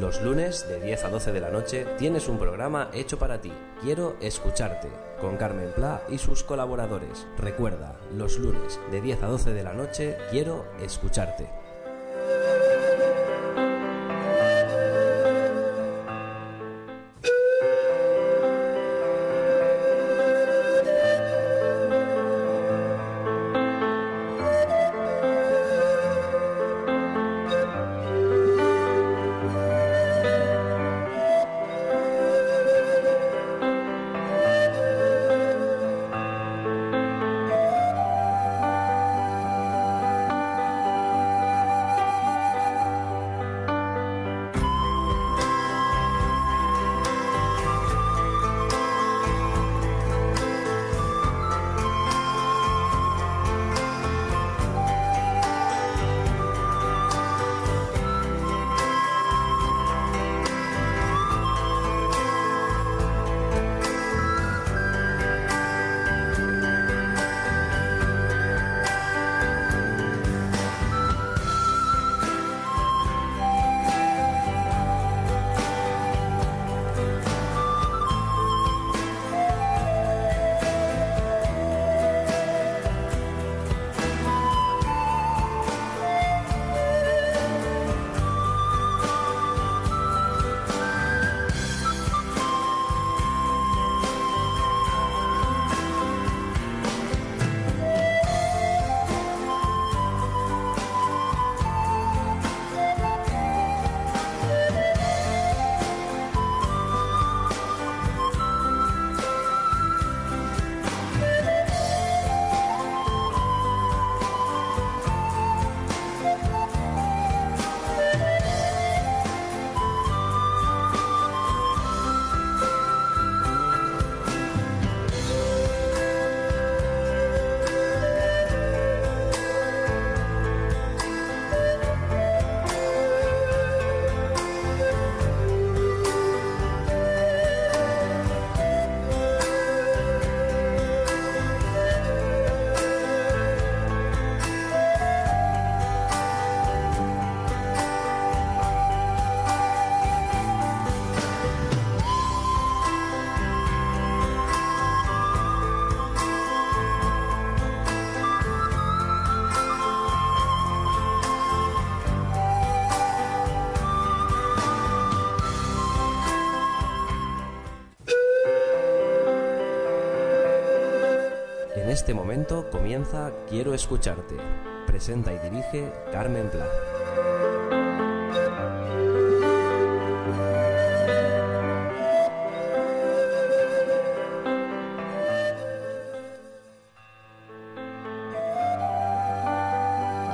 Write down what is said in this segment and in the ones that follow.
Los lunes de 10 a 12 de la noche tienes un programa hecho para ti. Quiero escucharte con Carmen Pla y sus colaboradores. Recuerda, los lunes de 10 a 12 de la noche quiero escucharte. Este momento comienza Quiero escucharte. Presenta y dirige Carmen Pla.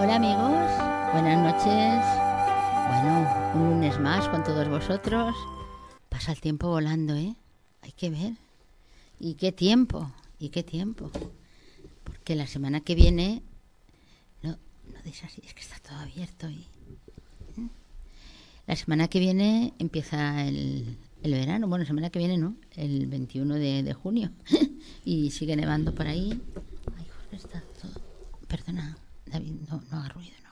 Hola amigos, buenas noches. Bueno, un lunes más con todos vosotros. Pasa el tiempo volando, ¿eh? Hay que ver. ¿Y qué tiempo? ¿Y qué tiempo? La semana que viene... No, no deis así, es que está todo abierto y... ¿eh? La semana que viene empieza el, el verano. Bueno, semana que viene no, el 21 de, de junio. y sigue nevando por ahí. Ay, Jorge, está todo... Perdona, David, no, no haga ruido, no.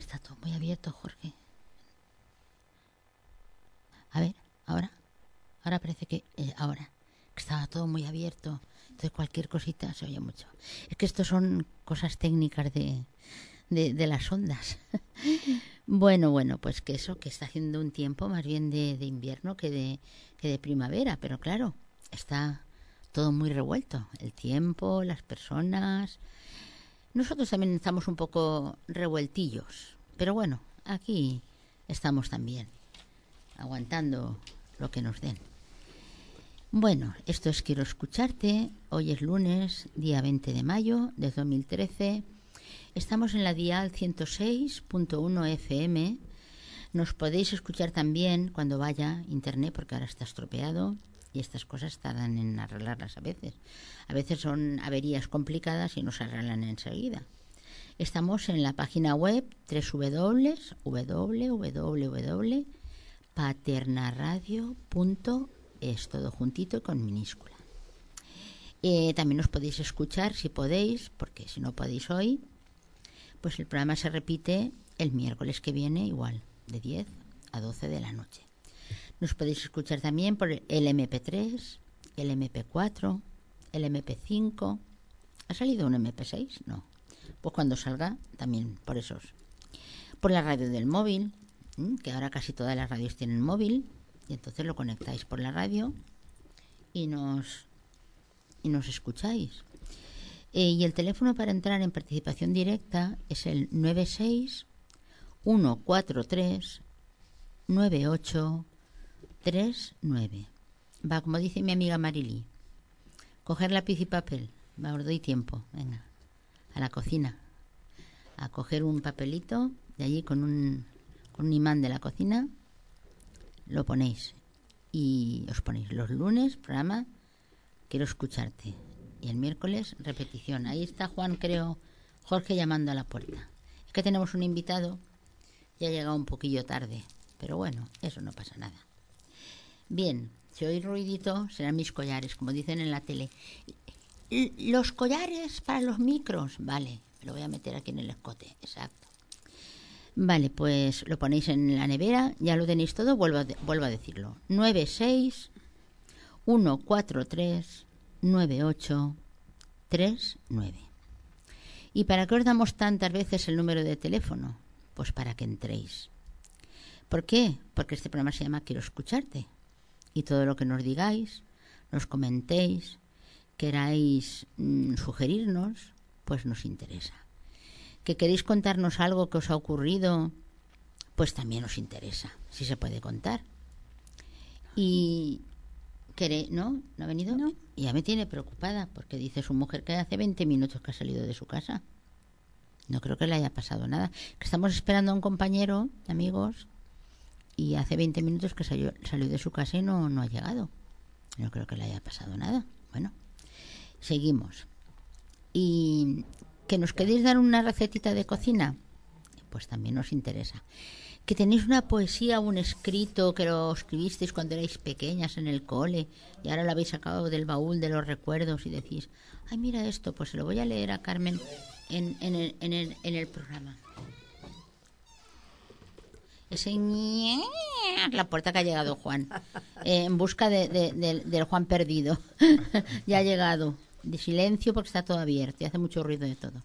Está todo muy abierto, Jorge. A ver, ahora. Ahora parece que... eh, ahora. Estaba todo muy abierto. Entonces cualquier cosita se oye mucho. Es que esto son cosas técnicas de, de, de las ondas. bueno, bueno, pues que eso, que está haciendo un tiempo más bien de, de invierno que de, que de primavera. Pero claro, está todo muy revuelto. El tiempo, las personas... Nosotros también estamos un poco revueltillos, pero bueno, aquí estamos también, aguantando lo que nos den. Bueno, esto es Quiero escucharte. Hoy es lunes, día 20 de mayo de 2013. Estamos en la dial 106.1 FM. Nos podéis escuchar también cuando vaya internet, porque ahora está estropeado y estas cosas tardan en arreglarlas a veces. A veces son averías complicadas y no se arreglan enseguida. Estamos en la página web www.paternaradio.es, todo juntito y con minúscula. Eh, también os podéis escuchar si podéis, porque si no podéis hoy, pues el programa se repite el miércoles que viene igual, de 10 a 12 de la noche. Nos podéis escuchar también por el MP3, el MP4, el MP5. ¿Ha salido un MP6? No. Pues cuando salga, también por esos. Por la radio del móvil, que ahora casi todas las radios tienen móvil, y entonces lo conectáis por la radio y nos, y nos escucháis. Eh, y el teléfono para entrar en participación directa es el 96 143 9839. Va, como dice mi amiga Marily, coger lápiz y papel. Va, os doy tiempo. Venga, a la cocina. A coger un papelito de allí con un, con un imán de la cocina. Lo ponéis. Y os ponéis los lunes, programa Quiero escucharte y el miércoles repetición. Ahí está Juan, creo, Jorge llamando a la puerta. Es que tenemos un invitado y ha llegado un poquillo tarde, pero bueno, eso no pasa nada. Bien, si oís ruidito, serán mis collares, como dicen en la tele. Los collares para los micros, vale, lo voy a meter aquí en el escote, exacto. Vale, pues lo ponéis en la nevera, ya lo tenéis todo, vuelvo a, vuelvo a decirlo. 96 143 9839. ¿Y para qué os damos tantas veces el número de teléfono? Pues para que entréis. ¿Por qué? Porque este programa se llama Quiero escucharte. Y todo lo que nos digáis, nos comentéis, queráis mm, sugerirnos, pues nos interesa. Que queréis contarnos algo que os ha ocurrido, pues también nos interesa, si se puede contar. Y, ¿No? ¿No ha venido? Y ya me tiene preocupada porque dice su mujer que hace 20 minutos que ha salido de su casa. No creo que le haya pasado nada. Que estamos esperando a un compañero, amigos, y hace 20 minutos que salió, salió de su casa y no, no ha llegado. No creo que le haya pasado nada. Bueno, seguimos. ¿Y que nos queréis dar una recetita de cocina? Pues también nos interesa que tenéis una poesía, un escrito que lo escribisteis cuando erais pequeñas en el cole y ahora lo habéis sacado del baúl de los recuerdos y decís, ay, mira esto, pues se lo voy a leer a Carmen en, en, el, en, el, en el programa. Ese la puerta que ha llegado Juan, eh, en busca de, del Juan perdido. ya ha llegado. De silencio porque está todo abierto y hace mucho ruido de todo.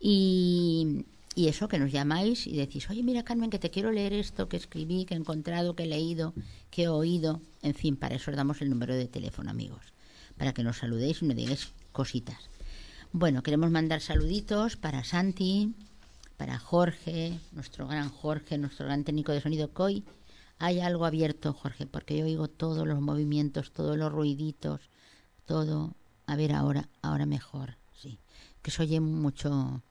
Y, y eso, que nos llamáis y decís, oye, mira Carmen, que te quiero leer esto que escribí, que he encontrado, que he leído, que he oído. En fin, para eso os damos el número de teléfono, amigos. Para que nos saludéis y nos digáis cositas. Bueno, queremos mandar saluditos para Santi, para Jorge, nuestro gran Jorge, nuestro gran técnico de sonido COI. Hay algo abierto, Jorge, porque yo oigo todos los movimientos, todos los ruiditos, todo. A ver ahora, ahora mejor, sí. Que se oye mucho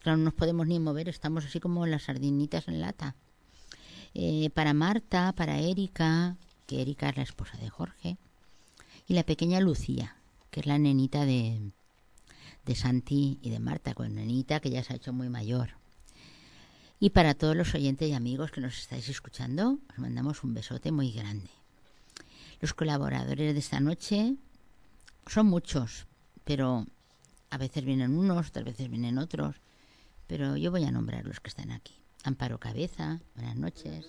Claro, no nos podemos ni mover, estamos así como las sardinitas en lata. Eh, para Marta, para Erika, que Erika es la esposa de Jorge, y la pequeña Lucía, que es la nenita de, de Santi y de Marta, con nenita que ya se ha hecho muy mayor. Y para todos los oyentes y amigos que nos estáis escuchando, os mandamos un besote muy grande. Los colaboradores de esta noche son muchos, pero a veces vienen unos, otras veces vienen otros pero yo voy a nombrar los que están aquí. Amparo Cabeza, buenas noches.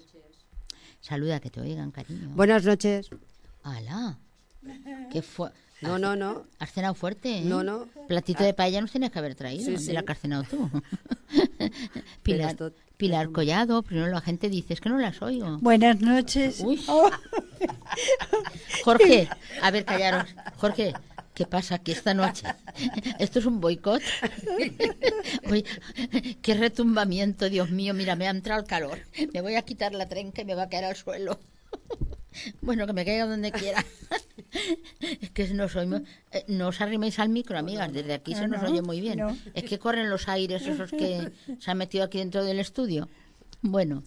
Saluda, que te oigan, cariño. Buenas noches. ¡Hala! ¿Qué fue? No, no, no. ¿Has cenado fuerte? ¿eh? No, no. Platito de paella nos tienes que haber traído. Sí, sí. la que has cenado tú. Pilar, Pilar Collado, primero la gente dice, es que no las oigo. Buenas noches. Uy. Jorge, a ver, callaros. Jorge, ¿Qué pasa aquí esta noche? ¿Esto es un boicot? Qué retumbamiento, Dios mío, mira, me ha entrado el calor. Me voy a quitar la trenca y me va a caer al suelo. Bueno, que me caiga donde quiera. Es que no soy eh, no os arriméis al micro, amigas, desde aquí se nos oye muy bien. Es que corren los aires esos que se han metido aquí dentro del estudio. Bueno,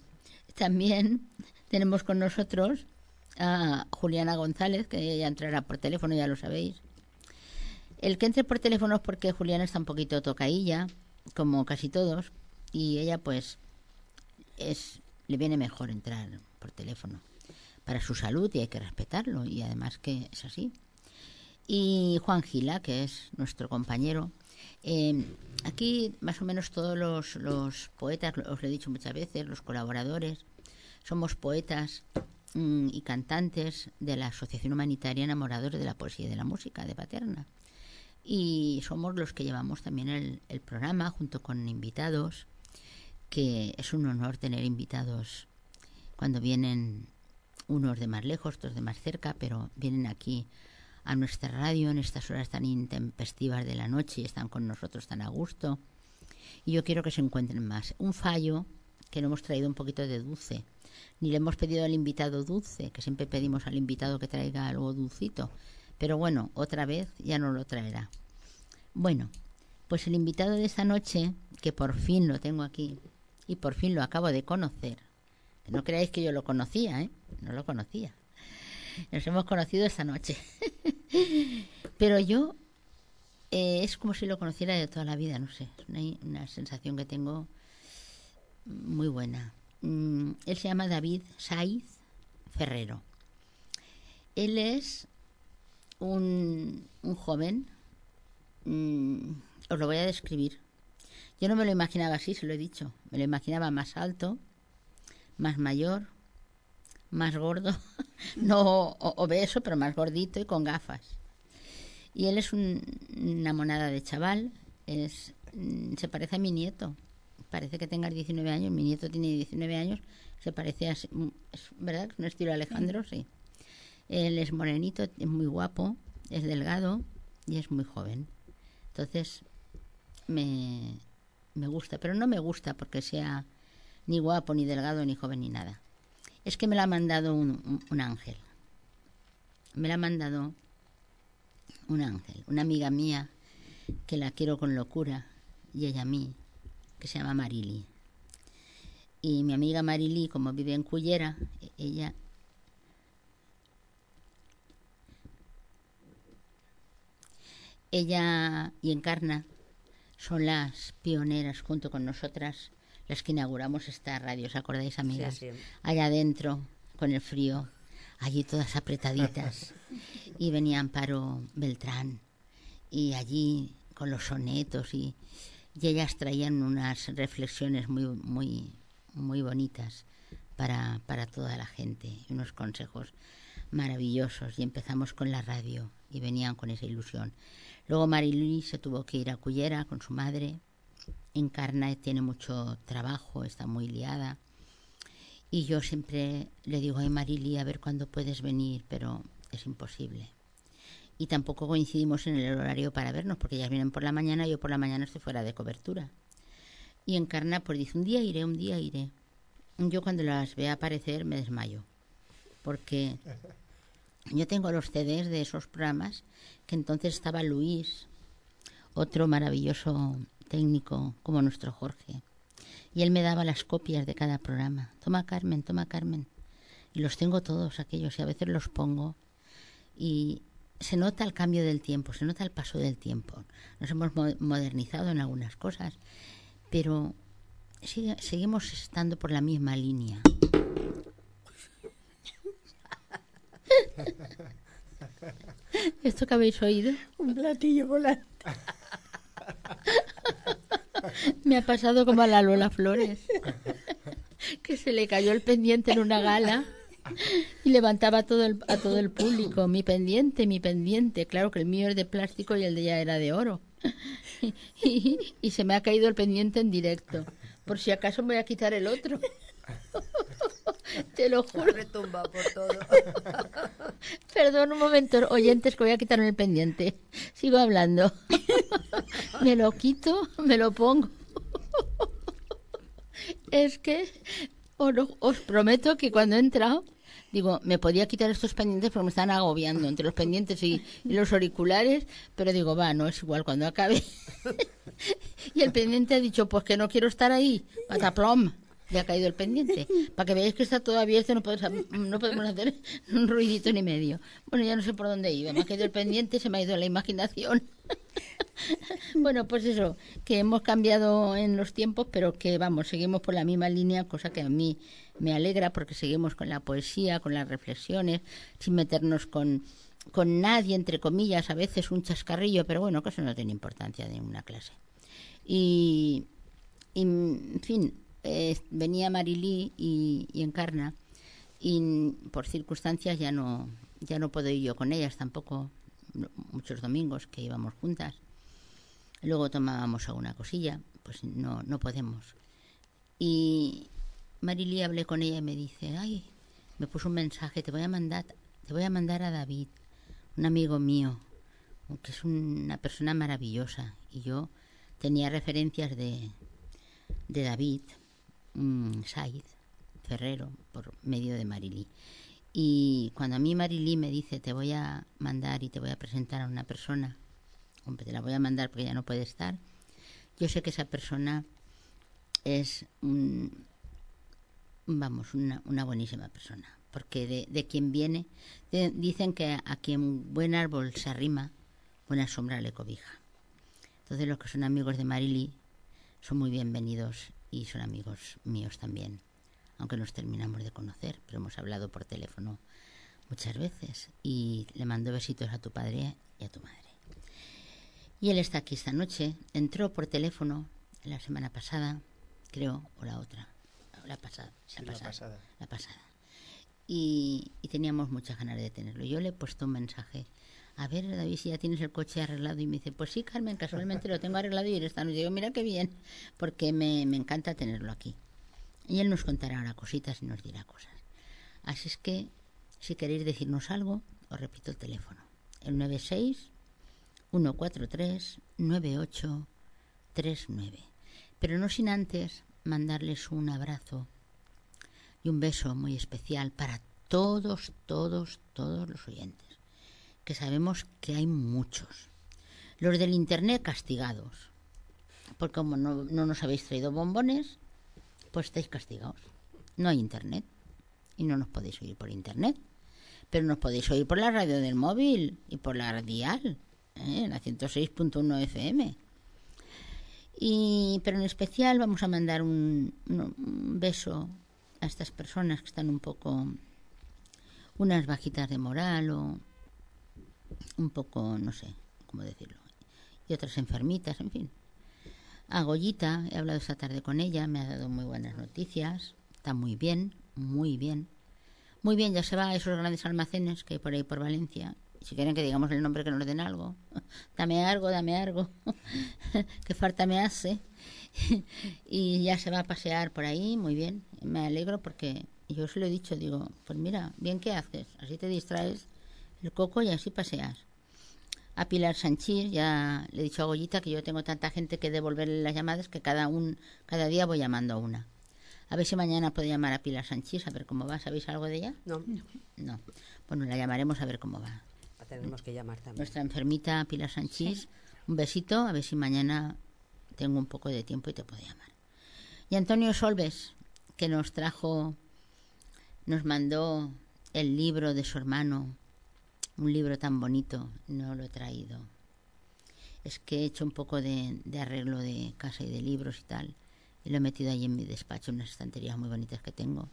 también tenemos con nosotros a Juliana González, que ya entrará por teléfono, ya lo sabéis. El que entre por teléfono es porque Juliana está un poquito tocailla, como casi todos, y ella pues es le viene mejor entrar por teléfono para su salud y hay que respetarlo y además que es así. Y Juan Gila, que es nuestro compañero, eh, aquí más o menos todos los, poetas, os lo he dicho muchas veces, los colaboradores, Somos poetas mm, y cantantes de la Asociación Humanitaria Enamorados de la Poesía y de la Música de Paterna. Y somos los que llevamos también el, programa junto con invitados, que es un honor tener invitados cuando vienen unos de más lejos, otros de más cerca, pero vienen aquí a nuestra radio en estas horas tan intempestivas de la noche y están con nosotros tan a gusto. Y yo quiero que se encuentren más. Un fallo que no hemos traído un poquito de dulce, ni le hemos pedido al invitado dulce, que siempre pedimos al invitado que traiga algo dulcito. Pero bueno, otra vez ya no lo traerá. Bueno, pues el invitado de esta noche, que por fin lo tengo aquí y por fin lo acabo de conocer, no creáis que yo lo conocía, ¿eh? No lo conocía. Nos hemos conocido esta noche. Pero yo eh, es como si lo conociera de toda la vida, no sé. Es una, una sensación que tengo muy buena. Mm, él se llama David Saiz Ferrero. Él es un, un joven, mm, os lo voy a describir. Yo no me lo imaginaba así, se lo he dicho. Me lo imaginaba más alto, más mayor, más gordo, no obeso, pero más gordito y con gafas. Y él es un, una monada de chaval, es, mm, se parece a mi nieto. Parece que tenga 19 años, mi nieto tiene 19 años, se parece a... Es, ¿Verdad? Es un estilo Alejandro, sí. Él es morenito, es muy guapo, es delgado y es muy joven. Entonces, me, me gusta, pero no me gusta porque sea ni guapo, ni delgado, ni joven, ni nada. Es que me la ha mandado un, un, ángel. Me la ha mandado un ángel, una amiga mía que la quiero con locura y ella a mí, que se llama Marili. Y mi amiga Marili, como vive en Cullera, ella ella y Encarna son las pioneras junto con nosotras las que inauguramos esta radio, ¿os acordáis, amigas? Sí, sí. Allá adentro, con el frío, allí todas apretaditas. y venía Amparo Beltrán, y allí con los sonetos, y, y ellas traían unas reflexiones muy, muy, muy bonitas para, para toda la gente, y unos consejos maravillosos. Y empezamos con la radio, y venían con esa ilusión. Luego Marilui se tuvo que ir a Cullera con su madre, Encarna tiene mucho trabajo, está muy liada. Y yo siempre le digo, ay Marili, a ver cuándo puedes venir, pero es imposible. Y tampoco coincidimos en el horario para vernos, porque ellas vienen por la mañana, yo por la mañana estoy fuera de cobertura. Y Encarna pues dice, un día iré, un día iré. Yo cuando las vea aparecer me desmayo, porque yo tengo los CDs de esos programas, que entonces estaba Luis, otro maravilloso técnico como nuestro Jorge. Y él me daba las copias de cada programa. Toma Carmen, toma Carmen. Y los tengo todos aquellos y a veces los pongo. Y se nota el cambio del tiempo, se nota el paso del tiempo. Nos hemos mo modernizado en algunas cosas, pero sigue, seguimos estando por la misma línea. ¿Esto que habéis oído? Un platillo volante. Me ha pasado como a la Lola Flores, que se le cayó el pendiente en una gala y levantaba todo el, a todo el público. Mi pendiente, mi pendiente. Claro que el mío es de plástico y el de ella era de oro. Y, y, y se me ha caído el pendiente en directo. Por si acaso me voy a quitar el otro. Te lo juro. Retumba por todo. Perdón un momento, oyentes, que voy a quitarme el pendiente. Sigo hablando. Me lo quito, me lo pongo. Es que os, os prometo que cuando he entrado, digo, me podía quitar estos pendientes porque me están agobiando entre los pendientes y, y los auriculares, pero digo, va, no es igual cuando acabe. Y el pendiente ha dicho, pues que no quiero estar ahí, pataplom le ha caído el pendiente. Para que veáis que está todo abierto, no podemos, no podemos hacer un ruidito ni medio. Bueno, ya no sé por dónde iba. Me ha caído el pendiente, se me ha ido la imaginación. bueno, pues eso, que hemos cambiado en los tiempos, pero que vamos, seguimos por la misma línea, cosa que a mí me alegra porque seguimos con la poesía, con las reflexiones, sin meternos con, con nadie, entre comillas, a veces un chascarrillo, pero bueno, que eso no tiene importancia en una clase. Y, y en fin, venía Marilí y, y Encarna y por circunstancias ya no ya no puedo ir yo con ellas tampoco muchos domingos que íbamos juntas. Luego tomábamos alguna cosilla pues no no podemos. Y Marilí hablé con ella y me dice ay me puso un mensaje te voy a mandar te voy a mandar a David un amigo mío que es una persona maravillosa y yo tenía referencias de de David mm, Saiz Ferrero por medio de Marilí. Y cuando a mí Marilí me dice te voy a mandar y te voy a presentar a una persona te la voy a mandar porque ya no puede estar. Yo sé que esa persona es vamos una, una buenísima persona porque de, de quien viene dicen que a quien buen árbol se arrima buena sombra le cobija. Entonces los que son amigos de Marilí son muy bienvenidos y son amigos míos también aunque nos terminamos de conocer pero hemos hablado por teléfono muchas veces y le mando besitos a tu padre y a tu madre y él está aquí esta noche entró por teléfono la semana pasada creo o la otra la pasada Sí, la pasada. la pasada. Y, y teníamos muchas ganas de tenerlo. Yo le he puesto un mensaje. A ver, David, si ya tienes el coche arreglado. Y me dice, pues sí, Carmen, casualmente lo tengo arreglado y esta noche. Digo, mira qué bien, porque me, me encanta tenerlo aquí. Y él nos contará ahora cositas y nos dirá cosas. Así es que, si queréis decirnos algo, os repito el teléfono. El 96 143 9839. Pero no sin antes mandarles un abrazo y un beso muy especial para todos, todos, todos los oyentes, que sabemos que hay muchos. Los del Internet castigados, porque como no, no nos habéis traído bombones, pues estáis castigados. No hay Internet y no nos podéis oír por Internet, pero nos podéis oír por la radio del móvil y por la radial, ¿eh? la 106.1 FM. Y, pero en especial vamos a mandar un, beso a estas personas que están un poco, unas bajitas de moral o un poco, no sé cómo decirlo, y otras enfermitas, en fin. A Goyita, he hablado esta tarde con ella, me ha dado muy buenas noticias, está muy bien, muy bien. Muy bien, ya se va a esos grandes almacenes que hay por ahí por Valencia. Si quieren que digamos el nombre, que nos den algo. Dame algo, dame algo. que falta me hace. y ya se va a pasear por ahí, muy bien. Me alegro porque yo se lo he dicho, digo, pues mira, bien que haces. Así te distraes el coco y así paseas. A Pilar Sanchís ya le he dicho a Goyita que yo tengo tanta gente que devolverle las llamadas que cada un cada día voy llamando a una. A ver si mañana puedo llamar a Pilar Sanchís a ver cómo va. ¿Sabéis algo de ella? No, No. Bueno, la llamaremos a ver cómo va. la tenemos que llamar también. Nuestra enfermita Pilar Sanchís, un besito, a ver si mañana tengo un poco de tiempo y te puedo llamar. Y Antonio Solves, que nos trajo, nos mandó el libro de su hermano, un libro tan bonito, no lo he traído. Es que he hecho un poco de, de arreglo de casa y de libros y tal, y lo he metido ahí en mi despacho, unas estanterías muy bonitas que tengo.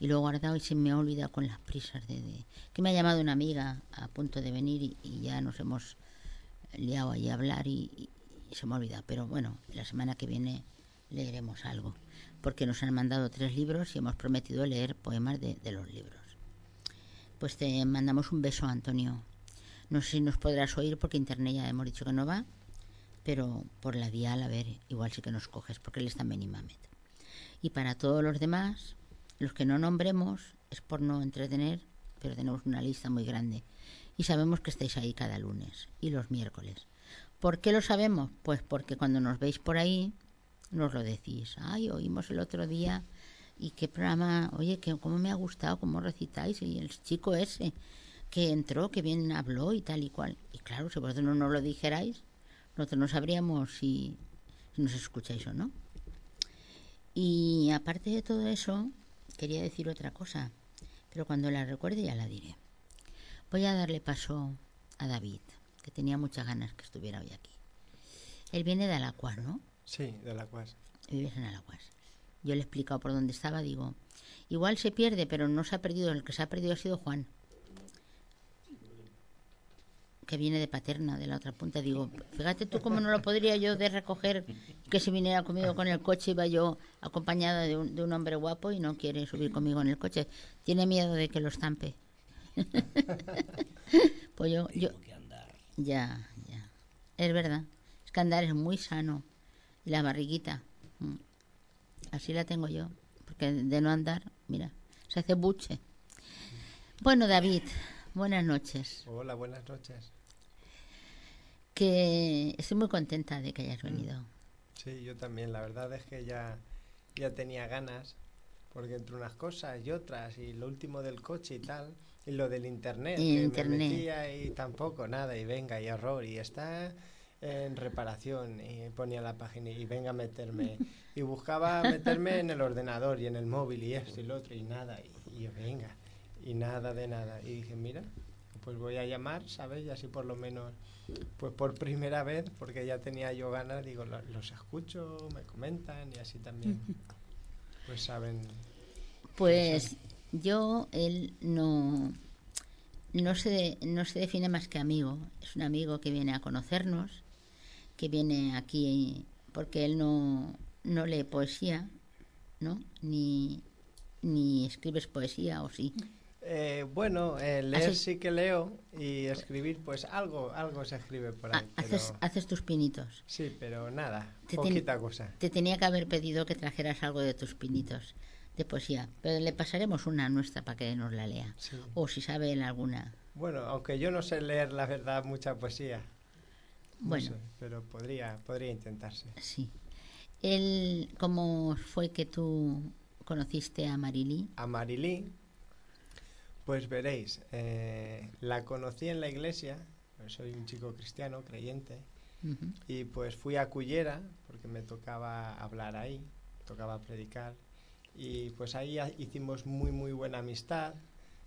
Y lo he guardado y se me ha olvidado con las prisas de, que me ha llamado una amiga a punto de venir y, ya nos hemos liado ahí a hablar y, se me ha olvidado. Pero bueno, la semana que viene leeremos algo, porque nos han mandado tres libros y hemos prometido leer poemas de los libros. Pues te mandamos un beso, Antonio. No sé si nos podrás oír porque internet ya hemos dicho que no va, pero por la dial, a ver, igual sí que nos coges, porque él está en. Y para todos los demás, los que no nombremos, es por no entretener, pero tenemos una lista muy grande. Y sabemos que estáis ahí cada lunes y los miércoles. ¿Por qué lo sabemos? Pues porque cuando nos veis por ahí, nos lo decís. Ay, oímos el otro día y qué programa, oye, que cómo me ha gustado, cómo recitáis, y el chico ese que entró, que bien habló y tal y cual. Y claro, si vosotros no nos lo dijerais, nosotros no sabríamos si, si nos escucháis o no. Y aparte de todo eso, quería decir otra cosa, pero cuando la recuerde ya la diré. Voy a darle paso a David, que tenía muchas ganas que estuviera hoy aquí. Él viene de Alacuas, ¿no? Sí, de la cuas. Vives en Alacuas. Yo le he explicado por dónde estaba, digo, igual se pierde, pero no se ha perdido, el que se ha perdido ha sido Juan. que viene de Paterna, de la otra punta. Digo, fíjate tú cómo no lo podría yo de recoger, que si viniera conmigo con el coche iba yo acompañada de un, de un hombre guapo y no quiere subir conmigo en el coche. Tiene miedo de que lo estampe. pues yo, yo, Tengo que andar. ya, ya. Es verdad. Es que andar es muy sano. Y la barriguita. mm. Así la tengo yo. Porque de no andar, mira, se hace buche. Bueno, David, buenas noches. Hola, buenas noches. Que estoy muy contenta de que hayas venido. Sí, yo también. La verdad es que ya, ya tenía ganas, porque entre unas cosas y otras, y lo último del coche y tal, y lo del internet, Y que internet. me metía y tampoco, nada, y venga, y error, y está en reparación, y ponía la página, y venga a meterme, y buscaba meterme en el ordenador y en el móvil, y esto y lo otro, y nada, y, y venga, y nada de nada. Y dije, mira, pues voy a llamar, ¿sabes? Y así por lo menos, pues por primera vez, porque ya tenía yo ganas, digo, lo- los escucho, me comentan y así también, pues saben. Pues yo, él no, no, se, no se define más que amigo. Es un amigo que viene a conocernos, que viene aquí porque él no, no lee poesía, ¿no? Ni, ni escribes poesía, o sí. Eh, bueno, eh, leer Haces- sí que leo y escribir, pues algo, algo se escribe por Ah, ahí. pero- haces, haces tus pinitos. Sí, pero nada, Te poquita cosa. Te tenía que haber pedido que trajeras algo de tus pinitos de poesía, pero le pasaremos una nuestra para que nos la lea. Sí. O si sabe él alguna. Bueno, aunque yo no sé leer, la verdad, mucha poesía. No Bueno. sé, pero podría, podría intentarse. Sí. Él, ¿Cómo fue que tú conociste a Marilí? A Marilí, pues veréis, eh, la conocí en la iglesia, soy un chico cristiano, creyente, y pues fui a Cullera, porque me tocaba hablar ahí, tocaba predicar, y pues ahí hicimos muy, muy buena amistad,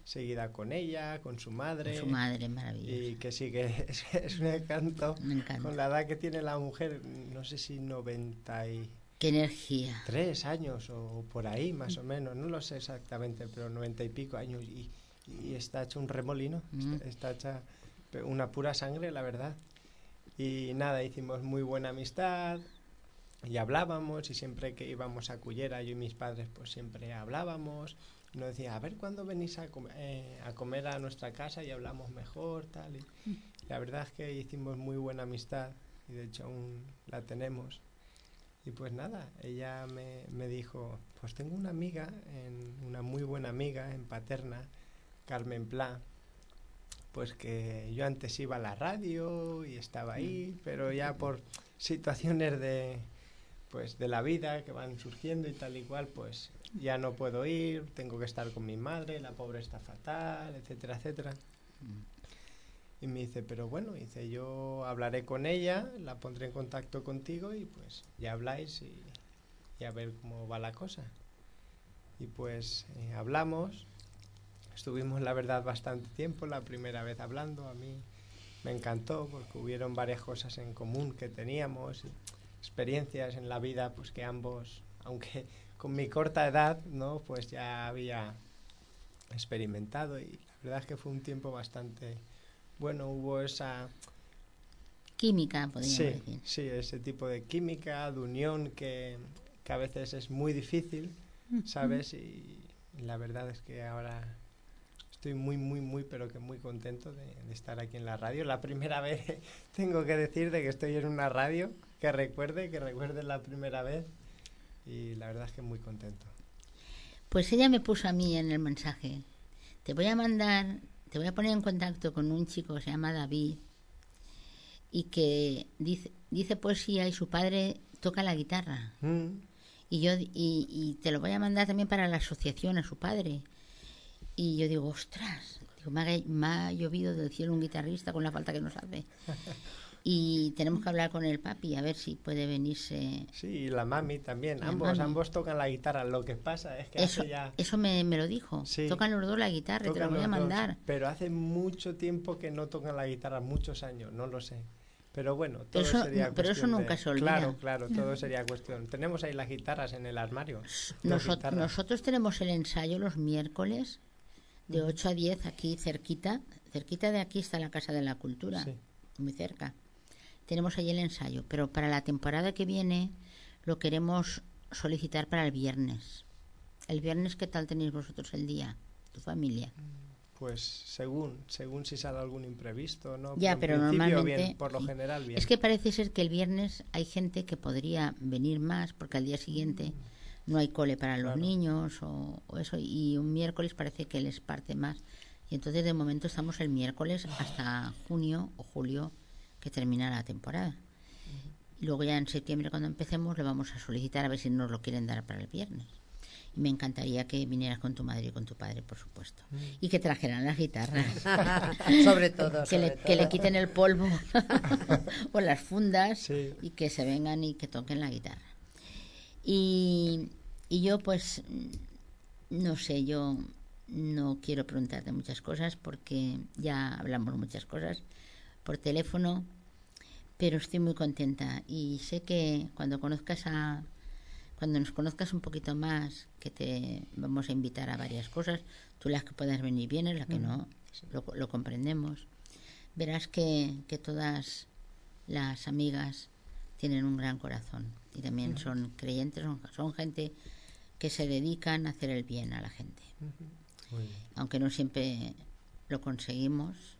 seguida con ella, con su madre, Su madre, maravillosa. y que sí que es, es un encanto. Me. Con la edad que tiene la mujer, no sé si 93 Qué energía. años o por ahí más o menos, no lo sé exactamente, pero 90 y pico años y, y está hecho un remolino, Mm. está, está hecha una pura sangre, la verdad. Y nada, hicimos muy buena amistad y hablábamos y siempre que íbamos a Cullera, yo y mis padres pues siempre hablábamos. Nos decía, a ver cuándo venís a, com- eh, a comer a nuestra casa y hablamos mejor, tal. Y, la verdad es que hicimos muy buena amistad y de hecho aún la tenemos. Y pues nada, ella me, me dijo, pues tengo una amiga, en, una muy buena amiga en Paterna, Carmen Pla, pues que yo antes iba a la radio y estaba ahí, pero ya por situaciones de pues de la vida que van surgiendo y tal y cual, pues ya no puedo ir, tengo que estar con mi madre, la pobre está fatal, etcétera, etcétera. Y me dice, pero bueno, dice, yo hablaré con ella, la pondré en contacto contigo y pues ya habláis y, y a ver cómo va la cosa. Y pues eh, hablamos, estuvimos la verdad bastante tiempo, la primera vez hablando, a mí me encantó porque hubieron varias cosas en común que teníamos, experiencias en la vida pues que ambos, aunque con mi corta edad, ¿no? Pues ya había experimentado y la verdad es que fue un tiempo bastante bueno, hubo esa Química, podríamos sí, decir. sí, ese tipo de química, de unión que, que a veces es muy difícil, ¿sabes? Y, la verdad es que ahora estoy muy, muy, muy, pero que muy contento de, de estar aquí en la radio. La primera vez tengo que decir de que estoy en una radio, que recuerde, que recuerde la primera vez. Y la verdad es que muy contento. Pues ella me puso a mí en el mensaje, te voy a mandar, te voy a poner en contacto con un chico que se llama David y que dice, dice poesía y su padre toca la guitarra. Mm, Y yo y, y te lo voy a mandar también para la asociación a su padre. Y yo digo, ostras, digo, me, ha, me ha llovido del cielo un guitarrista con la falta que nos hace. Y tenemos que hablar con el papi a ver si puede venirse. Sí, y la mami también. La ambos, mami. ambos tocan la guitarra. Lo que pasa es que Eso, hace ya... eso me, me lo dijo. Sí. Tocan los dos la guitarra, y te lo Tocan voy a dos, mandar. pero hace mucho tiempo que no tocan la guitarra, muchos años, no lo sé. Pero bueno, todo Pero eso- sería pero eso cuestión nunca de- se olvida. Claro, claro, todo sería cuestión. Tenemos ahí las guitarras en el armario. Nosot- guitarras. nosotros tenemos el ensayo los miércoles de 8 a 10 aquí cerquita, cerquita de aquí está la Casa de la Cultura, Sí. muy cerca. Tenemos allí el ensayo, pero para la temporada que viene lo queremos solicitar para el viernes. El viernes, ¿qué tal tenéis vosotros el día? Tu familia. Pues según, según si sale algún imprevisto, ¿no? Ya, pero normalmente, bien, por lo sí. general bien. Es que parece ser que el viernes hay gente que podría venir más porque al día siguiente no hay cole para los Claro. niños o, o eso y un miércoles parece que les parte más. Y entonces de momento estamos el miércoles hasta junio o julio que termina la temporada. Y luego ya en septiembre cuando empecemos le vamos a solicitar a ver si nos lo quieren dar para el viernes. Y me encantaría que vinieras con tu madre y con tu padre, por supuesto. Y que trajeran las guitarras. sobre todo. que, le, que quiten el polvo o las fundas Sí. y que se vengan y que toquen la guitarra. Y, y yo pues mm, no sé, yo no quiero preguntarte muchas cosas porque ya hablamos muchas cosas por teléfono, pero estoy muy contenta. Y sé que cuando conozcas a cuando nos conozcas un poquito más, que te vamos a invitar a varias cosas, tú las que puedas venir vienes, la que no, lo, lo comprendemos. Verás que, que todas las amigas tienen un gran corazón y también son creyentes, son, son gente que se dedican a hacer el bien a la gente. Aunque no siempre lo conseguimos,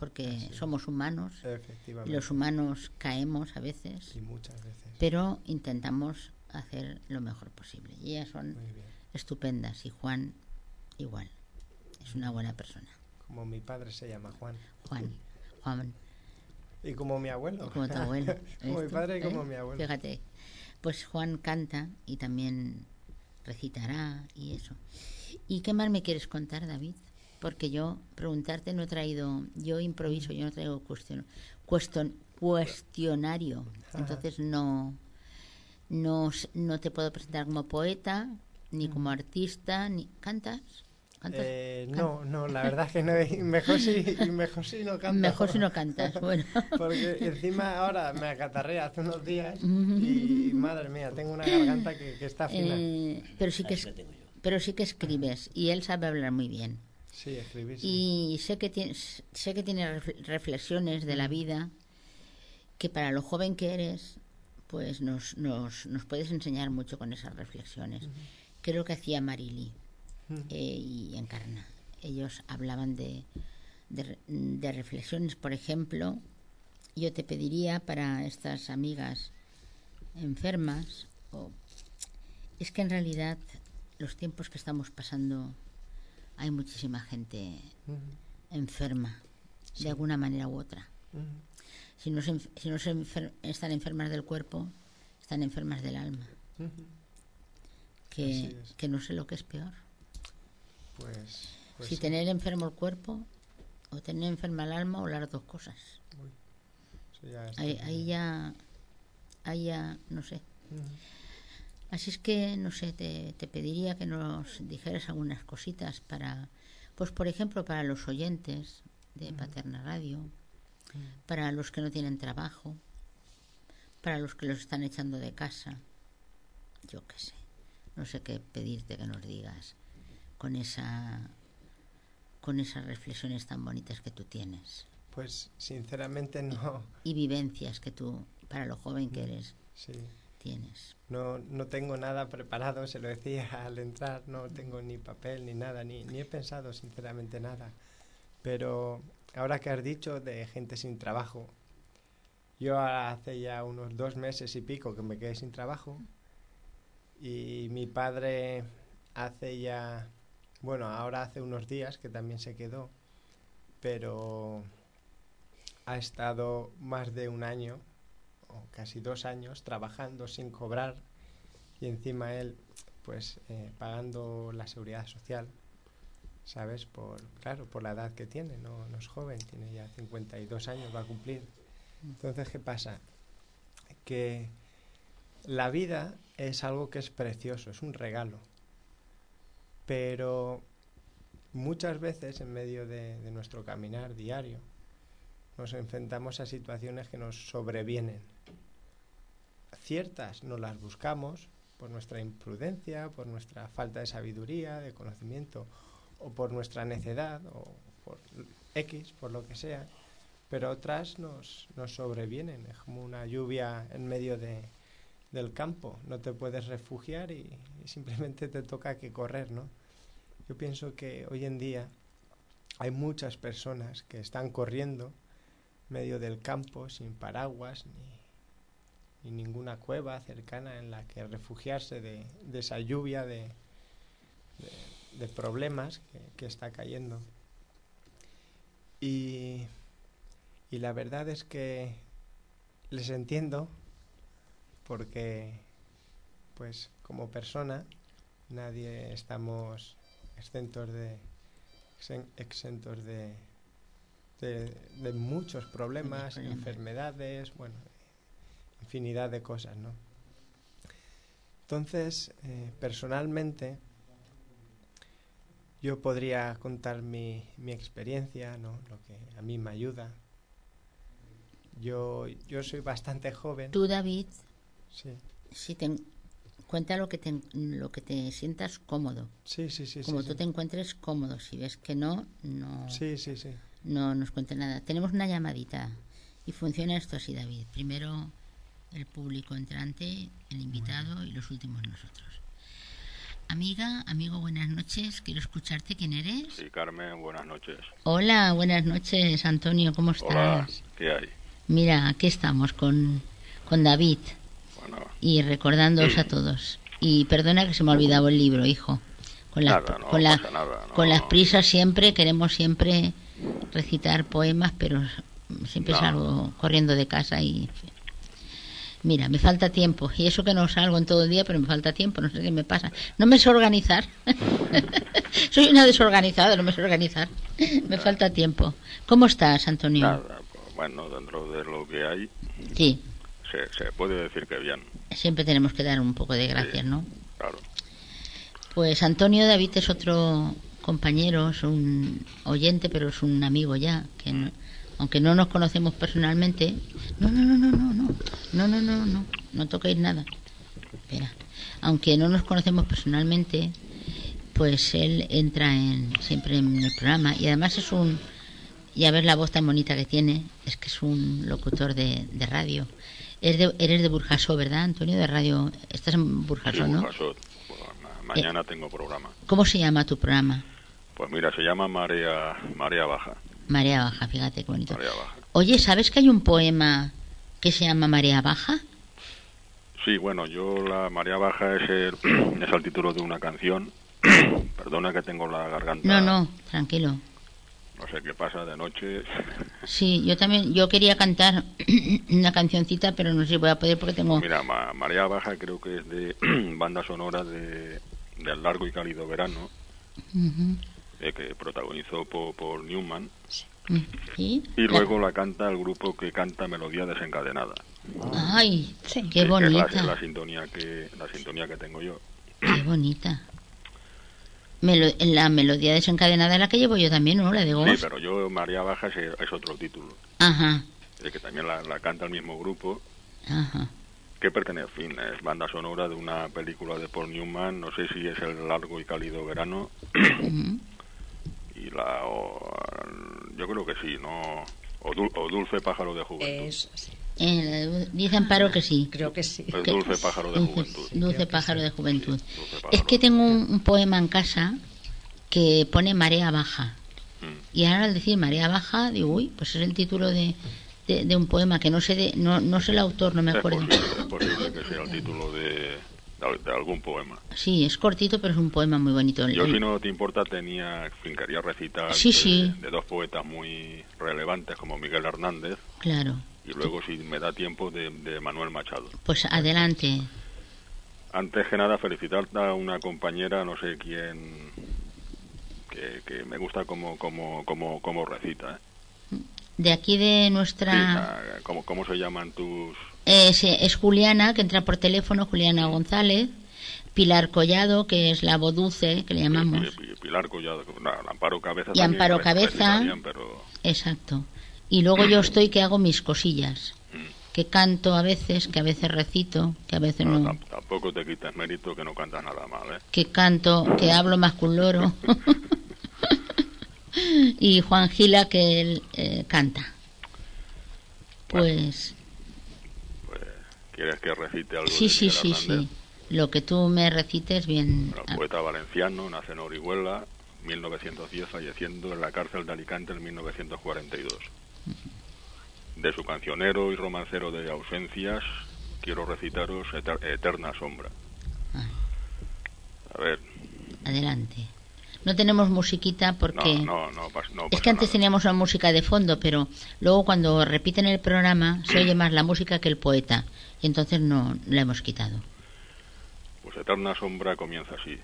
porque somos humanos y los humanos caemos a veces, Y muchas veces. pero intentamos hacer lo mejor posible. Y ellas son estupendas y Juan igual. Es una buena persona. Como mi padre se llama Juan. Juan, Juan, Y como mi abuelo. como tu abuelo. como mi padre y ¿Eh? como mi abuelo. Fíjate, pues Juan canta y también recitará y eso. ¿Y qué más me quieres contar, David? Porque yo preguntarte no he traído, yo improviso, yo no traigo cuestión, cuestion- cuestionario. Entonces no, no, no te puedo presentar como poeta, ni como artista, ni cantas. ¿Cantas? Eh, no, no, la verdad es que no. Mejor si, mejor si no canto. Mejor si no cantas. Bueno, Porque encima ahora me acatarré hace unos días y madre mía, tengo una garganta que, que está fina. eh, pero sí que es- pero sí que escribes y él sabe hablar muy bien. Sí, escribir. sí. Y sé que tienes, sé que refle- reflexiones de la vida que para lo joven que eres, pues nos, nos, nos puedes enseñar mucho con esas reflexiones. Creo que hacía Marili Mm. eh, y Encarna. Ellos hablaban de, de, de reflexiones, por ejemplo, yo te pediría para estas amigas enfermas, o- es que en realidad los tiempos que estamos pasando hay muchísima gente enferma, de alguna manera u otra. Si no, se, si no se enfer- están enfermas del cuerpo, están enfermas del alma, que, Así es. que no sé lo que es peor. Pues, pues si sí. tener enfermo el cuerpo o tener enferma el alma o las dos cosas. Ya Ahí, ahí ya, ahí ya, no sé. Así es que, no sé, te, te pediría que nos dijeras algunas cositas para, pues por ejemplo, para los oyentes de Paterna Radio, para los que no tienen trabajo, para los que los están echando de casa, yo qué sé, no sé qué pedirte que nos digas con esa con esas reflexiones tan bonitas que tú tienes. Pues sinceramente no. y vivencias que tú, para lo joven que eres, Sí. Tienes. No, no tengo nada preparado, se lo decía al entrar, no tengo ni papel ni nada, ni, ni he pensado sinceramente nada. Pero ahora que has dicho de gente sin trabajo, yo hace ya unos dos meses y pico que me quedé sin trabajo y mi padre hace ya, bueno, ahora hace unos días que también se quedó, pero ha estado más de un año o casi dos años trabajando sin cobrar y encima él pues eh, pagando la seguridad social sabes por claro por la edad que tiene no, no es joven tiene ya 52 años va a cumplir. Entonces qué pasa que la vida es algo que es precioso es un regalo pero muchas veces en medio de, de nuestro caminar diario nos enfrentamos a situaciones que nos sobrevienen ciertas no las buscamos por nuestra imprudencia, por nuestra falta de sabiduría, de conocimiento, o por nuestra necedad, o por X, por lo que sea, pero otras nos, nos sobrevienen, es como una lluvia en medio de, del campo, no te puedes refugiar y, simplemente te toca que correr, ¿no? Yo pienso que hoy en día hay muchas personas que están corriendo en medio del campo sin paraguas ni, ni ninguna cueva cercana en la que refugiarse de, de esa lluvia de, de, de problemas que, que está cayendo. Y, y la verdad es que les entiendo porque, pues, como persona, nadie estamos exentos de, exen- exentos de, de, de muchos problemas, problemas. enfermedades, bueno, infinidad de cosas, ¿no? Entonces, eh, personalmente, yo podría contar mi, mi experiencia, ¿no? Lo que a mí me ayuda. Yo, yo soy bastante joven. Tú, David, Sí, si te cuenta lo que te, lo que te sientas cómodo. sí, sí, sí. Como sí, tú sí. te encuentres cómodo. Si ves que no, no, Sí, sí, sí. no nos cuente nada. Tenemos una llamadita y funciona esto así, David. Primero el público entrante, el invitado y los últimos nosotros. Amiga, amigo, buenas noches. Quiero escucharte. ¿Quién eres? Sí, Carmen, buenas noches. Hola, buenas noches, Antonio. ¿Cómo estás? Hola, ¿qué hay? Mira, aquí estamos con, con David Bueno, y recordándoos a todos. Y perdona que se me ha olvidado el libro, hijo. Con las, Nada, no con la- pasa nada, no. con las prisas siempre, queremos siempre recitar poemas, pero siempre No. salgo corriendo de casa y... Mira, me falta tiempo. Y eso que no salgo en todo el día, pero me falta tiempo. No sé qué me pasa. No me sé organizar. Soy una desorganizada, no me sé organizar. Me falta tiempo. ¿Cómo estás, Antonio? nada, bueno, dentro de lo que hay, Sí, se, se puede decir que bien, siempre tenemos que dar un poco de gracias, ¿no? claro. Pues Antonio David es otro compañero, es un oyente, pero es un amigo ya, que no- aunque no nos conocemos personalmente. No, no, no, no, no, no, no, no, no, no, no toquéis nada. Espera. Aunque no nos conocemos personalmente, pues él entra en, siempre en el programa y además es un, y a ver la voz tan bonita que tiene, es que es un locutor de, de radio. Eres de, eres de Burjasó, ¿verdad, Antonio? De radio. Estás en Burjasó, Sí, ¿no? Ma- mañana tengo programa. ¿Cómo se llama tu programa? Pues mira, se llama Marea, Marea Baja. Marea Baja, fíjate qué bonito. Marea Baja. Oye, ¿sabes que hay un poema que se llama Marea Baja? Sí, bueno, yo la Marea Baja es el, es el título de una canción. Perdona que tengo la garganta. No, no, tranquilo. No sé qué pasa de noche. Sí, yo también, yo quería cantar una cancioncita, pero no sé si voy a poder porque tengo... Mira, Ma- Marea Baja creo que es de banda sonora de, del largo y cálido verano, Ujú, eh, que protagonizó por, por Newman. ¿Sí? Y luego la canta el grupo que canta Melodía Desencadenada. La- Ay, Sí. qué que es la- bonita, es la, sintonía que la sintonía que tengo yo. qué bonita. Melo- la melodía desencadenada es la que llevo yo también, ¿no? La de Sí, Ghost. pero yo María Baja es, es otro título, Ajá, eh, que también la, la canta el mismo grupo, ajá. que pertenece, en fin, es banda sonora de una película de Paul Newman, no sé si es el largo y cálido verano, ujú. Y la o- yo creo que sí, no o, Dul- o Dulce Pájaro de Juventud. Eso, sí. Eh, dice Amparo que sí. Creo que sí. Es que- Dulce Pájaro de Dulce, Juventud. dulce pájaro sí. de juventud. Es que tengo un, un poema en casa que pone marea baja. Mm. Y ahora al decir marea baja, digo, uy, pues es el título de, de, de un poema que no sé de, no, no sé el autor, no me Es acuerdo. posible, es posible que sea el título de, de, algún poema. Sí, es cortito, pero es un poema muy bonito. Yo, si no te importa, tenía, en fin, quería recitar Sí, de, sí. de dos poetas muy relevantes como Miguel Hernández Claro, y luego, si me da tiempo, de, de Manuel Machado. pues adelante. Antes que nada, felicitarte a una compañera, no sé quién, que, que me gusta como, como, como, como recita. ¿eh? De aquí de Sí, nuestra... ah, ¿cómo, ¿Cómo se llaman tus...? Se- es Juliana, que entra por teléfono, Juliana González. Pilar Collado, que es la voz dulce, que le llamamos. Pi- Pi- Pilar Collado, no, Amparo Cabeza Y Amparo Cabeza. pero Exacto. Y luego yo estoy que hago mis cosillas. Que canto a veces, que a veces recito, que a veces no, no. tam- tampoco te quites mérito que no cantas nada mal, ¿eh? Que canto, que hablo más que un loro. y Juan Gila que él eh, canta. Pues Pues, ¿Quieres que recite algo sí, de sí, sí, Hernández? sí. Lo que tú me recites bien. Bueno, poeta valenciano, nace en Orihuela, 1910, falleciendo en la cárcel de Alicante en 1942. De su cancionero y romancero de ausencias, quiero recitaros Eter- Eterna Sombra. Ah, A ver, adelante. No tenemos musiquita porque... no, no, no, pas- no Es pasa que antes nada. teníamos una música de fondo, pero luego cuando repiten el programa se oye más la música que el poeta. Y entonces no la hemos quitado. Pues Eterna Sombra comienza así.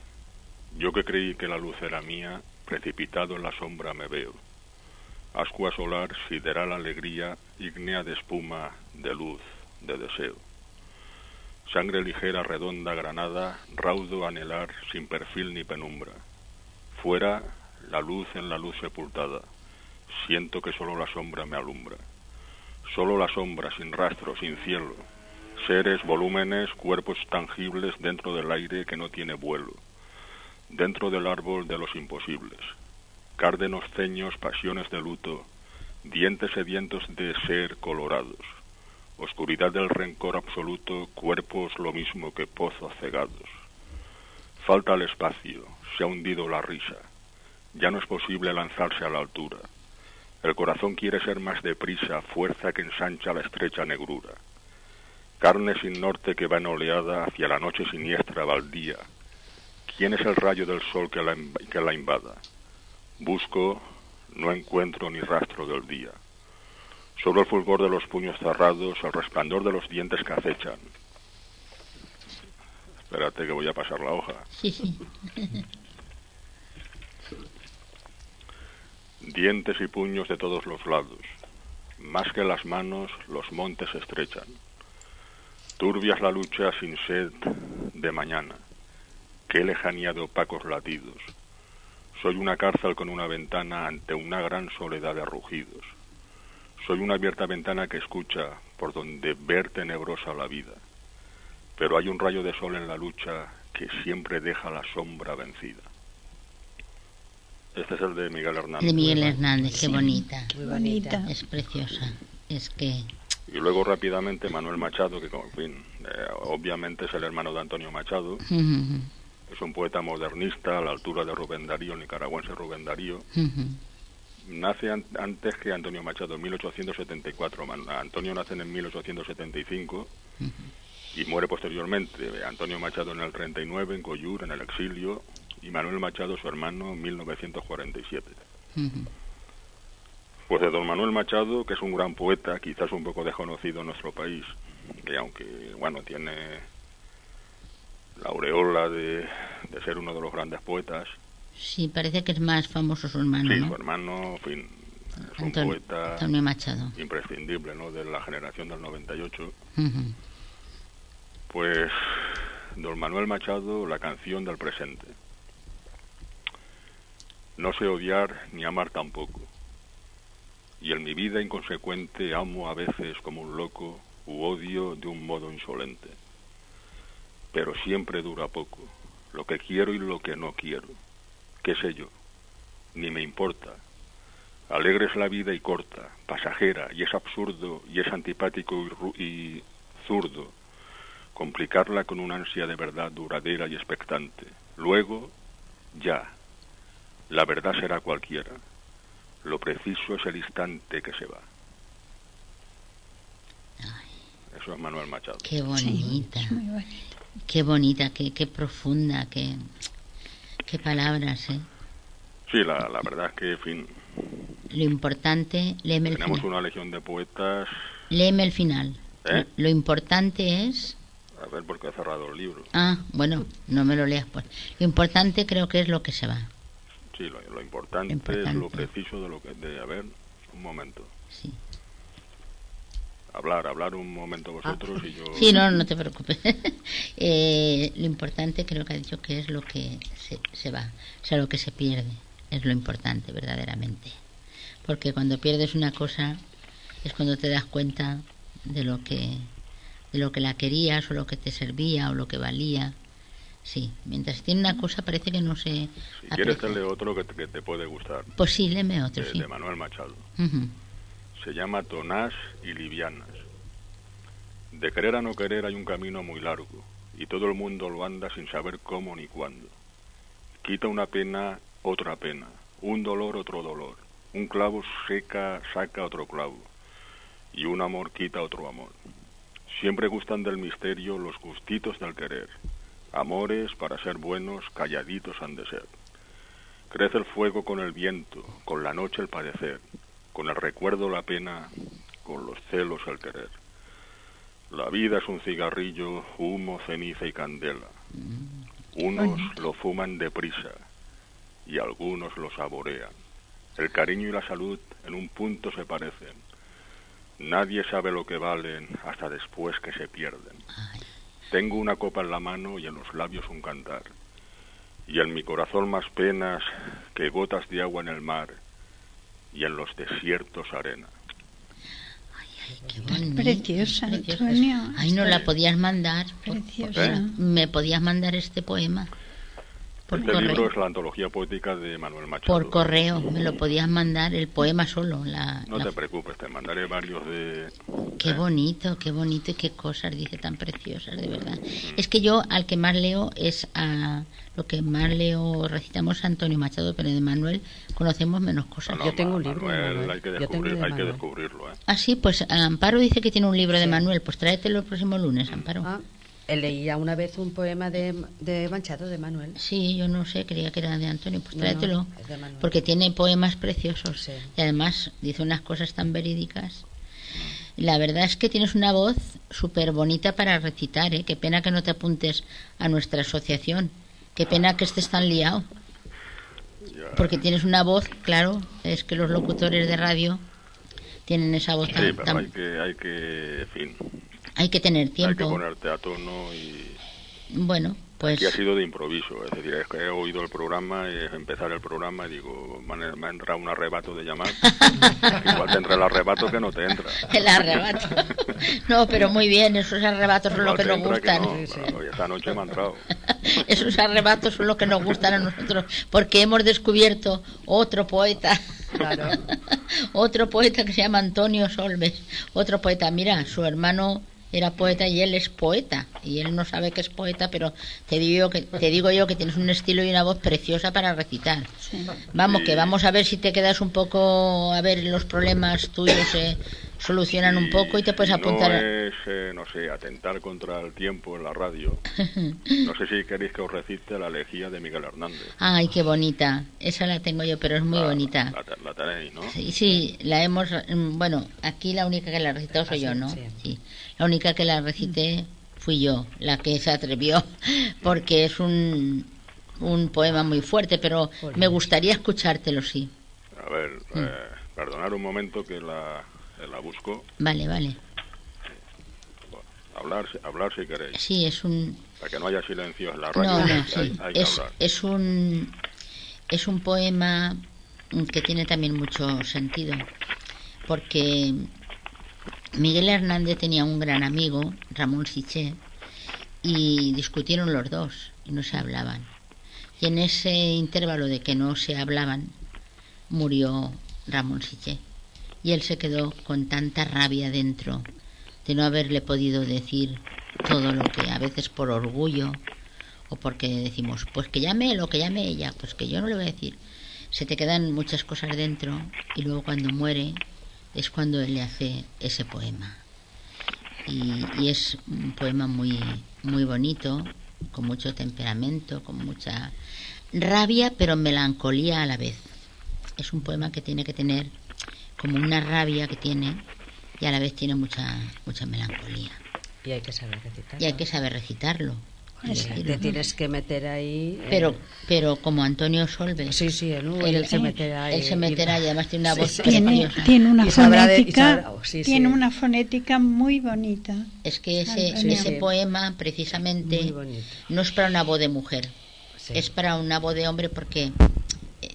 Yo que creí que la luz era mía, precipitado en la sombra me veo. Ascua solar, sideral alegría, ígnea de espuma, de luz, de deseo. Sangre ligera, redonda, granada, raudo anhelar, sin perfil ni penumbra. Fuera, la luz en la luz sepultada. Siento que solo la sombra me alumbra. Solo la sombra, sin rastro, sin cielo. Seres, volúmenes, cuerpos tangibles dentro del aire que no tiene vuelo. Dentro del árbol de los imposibles. Cárdenos ceños, pasiones de luto, dientes sedientos de ser colorados. Oscuridad del rencor absoluto, cuerpos lo mismo que pozos cegados. Falta el espacio, se ha hundido la risa. Ya no es posible lanzarse a la altura. El corazón quiere ser más deprisa, fuerza que ensancha la estrecha negrura. Carne sin norte que va en oleada hacia la noche siniestra baldía. ¿Quién es el rayo del sol que la, inv- que la invada? Busco, no encuentro ni rastro del día. Solo el fulgor de los puños cerrados, el resplandor de los dientes que acechan. Espérate que voy a pasar la hoja. Sí, sí. Dientes y puños de todos los lados. Más que las manos, los montes se Turbias la lucha sin sed de mañana. Qué lejanía de opacos latidos. Soy una cárcel con una ventana ante una gran soledad de rugidos. Soy una abierta ventana que escucha por donde ver tenebrosa la vida. Pero hay un rayo de sol en la lucha que siempre deja la sombra vencida. Este es el de Miguel Hernández. De Miguel Hernández, qué bonita. Muy bonita. Es preciosa. Es que... Y luego rápidamente Manuel Machado, que en fin, eh, obviamente es el hermano de Antonio Machado, es un poeta modernista a la altura de Rubén Darío, el nicaragüense Rubén Darío. Nace an- antes que Antonio Machado, en 1874. Man- Antonio nace en 1875 y muere posteriormente. Antonio Machado en el 39, en Coyur, en el exilio, y Manuel Machado, su hermano, en 1947. Pues de don Manuel Machado, que es un gran poeta, quizás un poco desconocido en nuestro país, que aunque, bueno, tiene la aureola de, de ser uno de los grandes poetas, Sí, parece que es más famoso su hermano, sí, ¿no? su hermano, en fin, es un Antonio, poeta Antonio Machado. imprescindible, ¿no?, de la generación del 98. Ujú. Pues don Manuel Machado, la canción del presente. No sé odiar ni amar tampoco. Y en mi vida inconsecuente amo a veces como un loco u odio de un modo insolente. Pero siempre dura poco, lo que quiero y lo que no quiero. ¿Qué sé yo? Ni me importa. Alegre es la vida y corta, pasajera, y es absurdo y es antipático y, y zurdo complicarla con una ansia de verdad duradera y expectante. Luego, ya, la verdad será cualquiera. Lo preciso es el instante que se va. Eso es Manuel Machado. Qué bonita. Muy bonito. Qué bonita, qué, qué profunda, qué, qué palabras, ¿eh? Sí, la, la verdad es que, en fin, Lo importante, léeme el tenemos final. una legión de poetas. Léeme el final. ¿Eh? Lo importante es... A ver, porque he cerrado el libro. Ah, bueno, no me lo leas pues. Lo importante creo que es lo que se va. Sí, lo, lo importante, es lo preciso de lo que... De, a ver, un momento. Sí. Hablar, hablar un momento vosotros y yo... Sí, no, no te preocupes. Eh, lo importante creo que ha dicho que es lo que se, se va, o sea, lo que se pierde. Es lo importante, verdaderamente. Porque cuando pierdes una cosa es cuando te das cuenta de lo que de lo que la querías o lo que te servía o lo que valía. Sí, mientras tiene una cosa parece que no se Si quieres te leo otro que te, que te puede gustar, Pues sí, léeme otro, de, sí. de Manuel Machado. Se llama Tonás y Livianas. De querer a no querer hay un camino muy largo y todo el mundo lo anda sin saber cómo ni cuándo. Quita una pena, otra pena, un dolor, otro dolor. Un clavo seca, saca otro clavo y un amor quita otro amor. Siempre gustan del misterio los gustitos del querer. Amores, para ser buenos, calladitos han de ser. Crece el fuego con el viento, con la noche el padecer, con el recuerdo la pena, con los celos el querer. La vida es un cigarrillo, humo, ceniza y candela. Unos lo fuman deprisa y algunos lo saborean. El cariño y la salud en un punto se parecen. Nadie sabe lo que valen hasta después que se pierden. Tengo una copa en la mano y en los labios un cantar. Y en mi corazón más penas que gotas de agua en el mar y en los desiertos arena. Qué bonito, Preciosa. Antonio. Ay, no la podías mandar. por- Preciosa. ¿Eh? Me podías mandar este poema. Por este correo. libro es la antología poética de Manuel Machado. Por correo, me lo podías mandar el poema solo. La, No la- te preocupes, te mandaré varios de... Qué bonito, qué bonito y qué cosas dice tan preciosas, de verdad. Es que yo al que más leo es a lo que más leo, recitamos a Antonio Machado, pero de Manuel conocemos menos cosas. No, Yo tengo un libro de Manuel. Hay que, Yo tengo descubrir- de hay que descubrirlo, ¿eh? Ah, sí, pues Amparo dice que tiene un libro de Manuel, pues tráetelo el próximo lunes, Amparo. Ah, eh, leía una vez un poema de, de Manchado, de Manuel. Sí, yo no sé, creía que era de Antonio, pues tráetelo. no, es de Manuel. porque tiene poemas preciosos Sí. y además dice unas cosas tan verídicas. La verdad es que tienes una voz súper bonita para recitar, ¿eh? Qué pena que no te apuntes a nuestra asociación. Qué pena que estés tan liado. Porque tienes una voz, claro, es que los locutores de radio tienen esa voz Sí, tan... pero tan- hay que, hay que, en fin, hay que tener hay que tiempo. ponerte a tono y... Bueno, pues... Y ha sido de improviso, es decir, es que he oído el programa, es empezar el programa y digo, me ha, entrado un arrebato de llamar. Que igual te entra el arrebato que no te entra. El arrebato. No, pero muy bien, esos arrebatos son lo Igual que nos gustan. no, hoy esta noche me ha entrado. Esos arrebatos son los que nos gustan a nosotros, porque hemos descubierto otro poeta. Claro. otro poeta que se llama Antonio Solves. Otro poeta. Mira, su hermano era poeta y él es poeta. Y él no sabe que es poeta, pero te digo yo que, te digo yo que tienes un estilo y una voz preciosa para recitar. Vamos, que vamos a ver si te quedas un poco, a ver los problemas tuyos se solucionan un poco y te puedes apuntar. No es, eh, no sé, atentar contra el tiempo en la radio. No sé si queréis que os recite la elegía de Miguel Hernández. Ay, qué bonita. Esa la tengo yo, pero es muy La- bonita. La, la tenéis, ¿no? Sí, sí, la hemos. mm, Bueno, aquí la única que la recitó soy yo, ¿no? sí. La única que la recité fui yo, la que se atrevió, porque es un, un poema muy fuerte, pero me gustaría escuchártelo, sí. A ver, Mm. eh, perdonar un momento que la, eh, la busco. Vale, vale. Hablar, si- hablar si queréis. Sí, es un. Para que no haya silencio en la radio. No, no, hay, sí. hay- hay que Es, hablar. es un. Es un poema que tiene también mucho sentido, porque Miguel Hernández tenía un gran amigo, Ramón Siché, y discutieron los dos y no se hablaban. Y en ese intervalo de que no se hablaban, murió Ramón Siché. Y él se quedó con tanta rabia dentro de no haberle podido decir todo lo que a veces por orgullo o porque decimos, pues que llame él o que llame ella, pues que yo no le voy a decir. Se te quedan muchas cosas dentro y luego cuando muere es cuando él le hace ese poema. Y, y es un poema muy, muy bonito, con mucho temperamento, con mucha rabia, pero melancolía a la vez. Es un poema que tiene que tener como una rabia que tiene y a la vez tiene mucha, mucha melancolía. Y hay que saber recitar. Y hay que saber recitarlo. Y decirlo. Te tienes que meter ahí. eh, Pero, pero como Antonio Solves. Sí, sí, él, ¿no? él se meterá ahí. él se meterá y además tiene una Sí, voz sí. Tiene, tiene una Y sabrá de- y fonética, sabrá- oh, sí, sí. tiene una fonética muy bonita. Es que ese, ese Sí. poema, precisamente, no es para una voz de mujer, Sí. es para una voz de hombre porque... eh,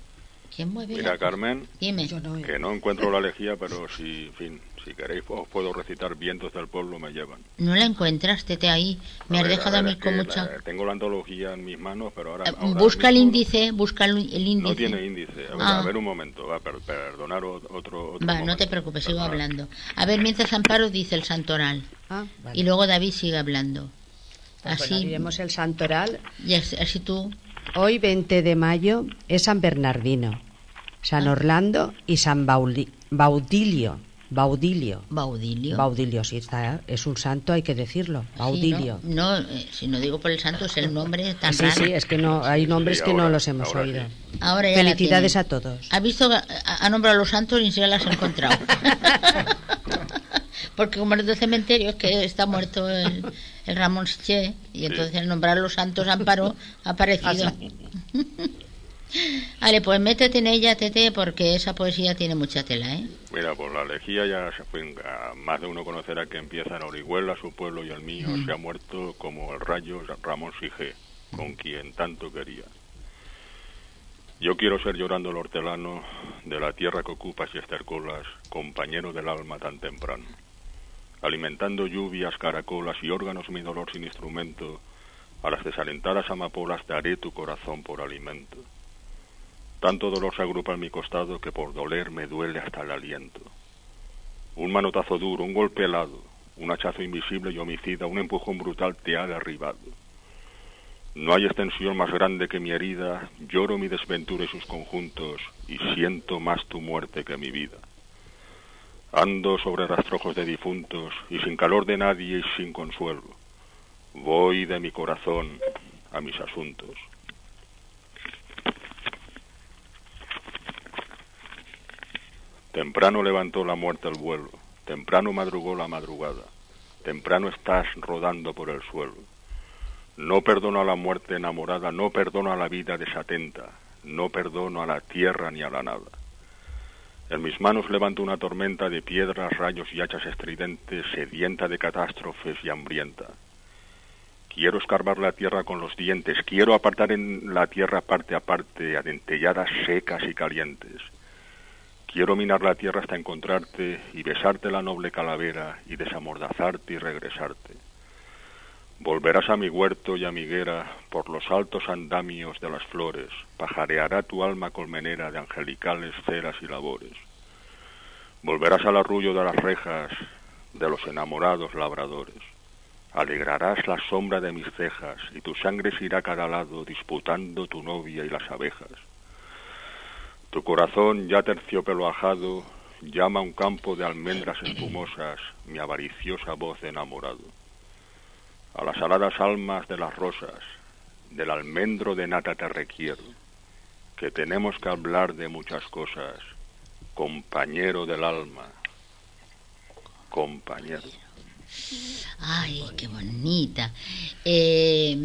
¿Quién mueve Mira, la- Carmen, Dime. Que no encuentro la elegía, pero si, en fin, Si queréis, os puedo recitar Vientos del Pueblo me llevan. No la encuentras, tete ahí. Me A has ver, dejado a ver, mí es con mucha... la- tengo la antología en mis manos, pero ahora. Eh, ahora busca el índice, busca el, el índice. No tiene índice. A ver, Ah. a ver un momento, va, per- perdonar otro. otro Va, no momento. te preocupes, sigo Perdonad. hablando. A ver, mientras Amparo dice el santoral. Ah, vale. Y luego David sigue hablando. Pues Así, diremos el santoral. y así, así tú. Hoy, 20 de mayo, es San Bernardino, San Ah. Orlando y San Bauli- Baudilio. Baudilio. Baudilio. Baudilio, sí, está, es un santo, hay que decirlo. Sí, Baudilio. no, no, eh, si no digo por el santo, es el nombre tan Sí, raro. sí, es que no hay nombres Sí, que no ahora- los hemos ahora oído. sí. Ahora ya Felicidades a todos. Ha visto, ha, nombrado a los santos y ni siquiera las ha encontrado. Porque como en los cementerios que está muerto el, el Ramón Siché y entonces al nombrar a los santos Amparo ha aparecido. vale, pues métete en ella, Tete, porque esa poesía tiene mucha tela, ¿eh? Mira, pues la lejía ya se fue. Más de uno conocerá que empieza en Orihuela, su pueblo y el mío. Mm. Se ha muerto como el rayo Ramón Sige, con quien tanto quería. Yo quiero ser llorando el hortelano de la tierra que ocupas y estercolas, compañero del alma tan temprano. Alimentando lluvias, caracolas y órganos mi dolor sin instrumento, a las desalentadas amapolas daré tu corazón por alimento. Tanto dolor se agrupa en mi costado que por doler me duele hasta el aliento. Un manotazo duro, un golpe helado, un hachazo invisible y homicida, un empujón brutal te ha derribado. No hay extensión más grande que mi herida, lloro mi desventura y sus conjuntos, y siento más tu muerte que mi vida. Ando sobre rastrojos de difuntos, y sin calor de nadie y sin consuelo. Voy de mi corazón a mis asuntos. Temprano levantó la muerte el vuelo, temprano madrugó la madrugada, temprano estás rodando por el suelo. No perdono a la muerte enamorada, no perdono a la vida desatenta, no perdono a la tierra ni a la nada. En mis manos levanto una tormenta de piedras, rayos y hachas estridentes, sedienta de catástrofes y hambrienta. Quiero escarbar la tierra con los dientes, quiero apartar en la tierra parte a parte, adentelladas secas y calientes. Quiero minar la tierra hasta encontrarte y besarte la noble calavera y desamordazarte y regresarte. Volverás a mi huerto y a por los altos andamios de las flores, pajareará tu alma colmenera de angelicales ceras y labores. Volverás al arrullo de las rejas de los enamorados labradores. Alegrarás la sombra de mis cejas y tu sangre se irá a cada lado disputando tu novia y las abejas. Tu corazón ya terciopelo ajado llama a un campo de almendras espumosas mi avariciosa voz enamorado. A las aladas almas de las rosas, del almendro de nata te requiero, que tenemos que hablar de muchas cosas, compañero del alma, compañero. Ay, qué bonita. Eh,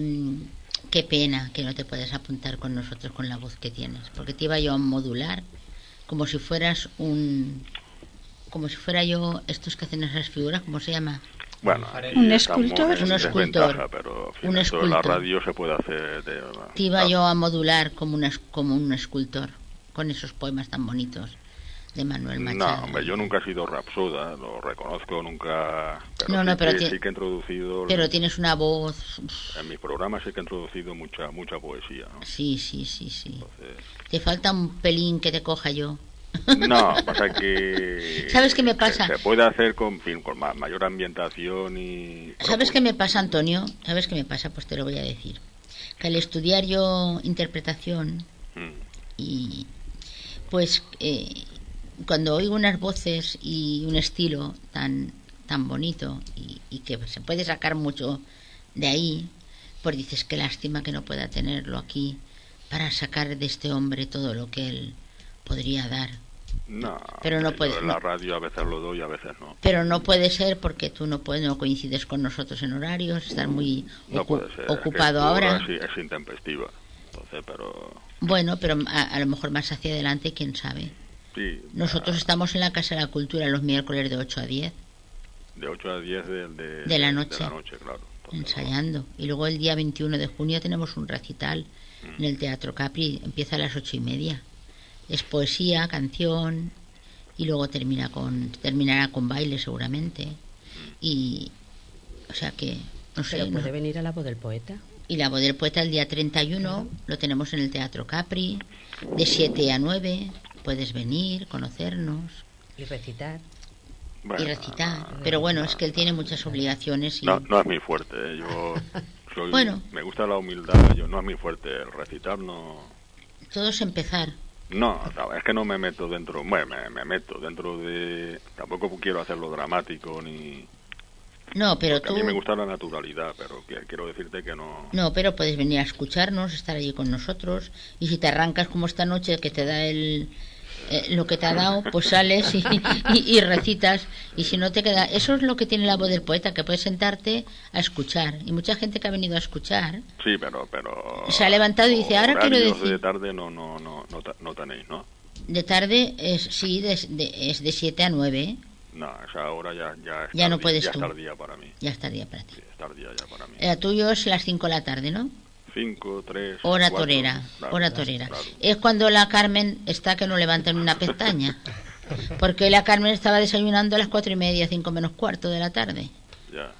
qué pena que no te puedas apuntar con nosotros con la voz que tienes, porque te iba yo a modular como si fueras un... como si fuera yo estos que hacen esas figuras, ¿cómo se llama? Bueno, Un escultor. Un escultor. pero fin, Un de la escultor. radio se puede hacer de... Te iba Ah, yo a modular como, es- como un escultor, con esos poemas tan bonitos de Manuel Machado. No, hombre, yo nunca he sido rapsoda, lo reconozco, nunca... Pero No, sí no, pero que, ti- sí que he introducido... Pero tienes una voz... En mis programas sí que he introducido mucha mucha poesía, ¿no? Sí, sí, sí, sí. Entonces, Te falta un pelín que te coja yo. No, pasa que... ¿Sabes qué me pasa? Se, puede hacer con, fin, con ma- mayor ambientación y... ¿Sabes qué me pasa, Antonio? ¿Sabes qué me pasa? Pues te lo voy a decir. Que al estudiar yo interpretación Mm, y pues eh, cuando oigo unas voces y un estilo tan tan bonito y, y que se puede sacar mucho de ahí, pues dices qué lástima que no pueda tenerlo aquí para sacar de este hombre todo lo que él podría dar. No, Pero no puede- En la radio a veces lo doy, a veces no. Pero no puede ser porque tú no puedes, no coincides con nosotros en horarios, estás muy No ocu- puede ser. es que ocupado ahora. sí es intempestiva. Entonces, pero... Bueno, pero a, a lo mejor más hacia adelante, quién sabe. Sí, Nosotros estamos en la Casa de la Cultura los miércoles de 8 a 10, de 8 a 10 de, de, De la noche. De la noche, claro. Entonces, ensayando. Y luego el día 21 de junio tenemos un recital en el Teatro Capri, empieza a las ocho y media. Es poesía, canción y luego termina con terminará con baile seguramente y o sea que no sé Pero no- puede venir a la voz del poeta. y la voz del poeta el día 31 lo tenemos en el Teatro Capri de 7 a 9 puedes venir conocernos Y recitar. Bueno, y recitar pero bueno es que él tiene muchas obligaciones y No, no es mi fuerte. ¿eh? Yo soy, Bueno. me gusta la humildad. Yo no es mi fuerte. El recitar no. todo es empezar No, es que no me meto dentro. Bueno, me, me meto dentro de. Tampoco quiero hacerlo dramático ni. no pero porque tú a mí me gusta la naturalidad, pero quiero decirte que no. No, pero puedes venir a escucharnos, estar allí con nosotros. Y si te arrancas como esta noche que te da el eh, lo que te ha dado, pues sales y, y- y recitas. Y si no te queda, eso es lo que tiene la voz del poeta, que puedes sentarte a escuchar. Y mucha gente que ha venido a escuchar Sí, pero. pero Se ha levantado y dice, "Ahora quiero decir". de tarde no, no, no, no, no tenéis, ¿no? de tarde, es, sí, de, de- es de 7 a 9. No, esa hora ya, ya, es Ya no tardía- puedes ya tú. es tardía para mí. Ya estaría para ti. Sí, es tardía ya para mí. El tuyo es las 5 de la tarde, ¿no? Cinco, tres. Hora cuatro, torera, claro, hora torera. claro. Es cuando la Carmen está que no levanta ni una pestaña. Porque la Carmen estaba desayunando a las cuatro y media, cinco menos cuarto de la tarde. Ya.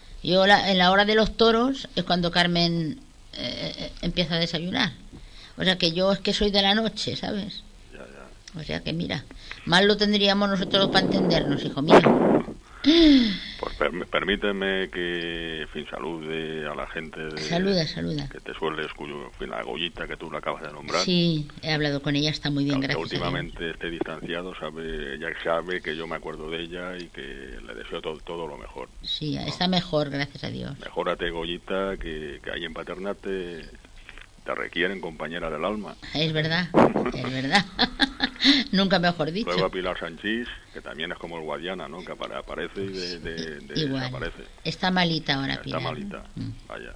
La- en la hora de los toros es cuando Carmen eh, eh, empieza a desayunar. O sea que yo es que soy de la noche, ¿sabes? Ya, ya. O sea que mira, mal lo tendríamos nosotros para entendernos, hijo mío. Pues per- permíteme que, fin, salude a la gente de, Saluda, saluda. que te suele escuchar, la Goyita que tú la acabas de nombrar. Sí, he hablado con ella, está muy bien, Aunque gracias. últimamente esté distanciado, sabe, ella sabe que yo me acuerdo de ella y que le deseo todo, todo lo mejor. Sí, está mejor, gracias a Dios. Mejórate, Goyita, que, que ahí en Paterna te, te requieren compañera del alma. Es verdad, es verdad. Nunca mejor dicho. Luego a Pilar Sanchís, que también es como el Guadiana, ¿no? Que apare- aparece y de, de- de- Igual. desaparece. Está malita ahora, Está Pilar. malita. Mm. Vaya.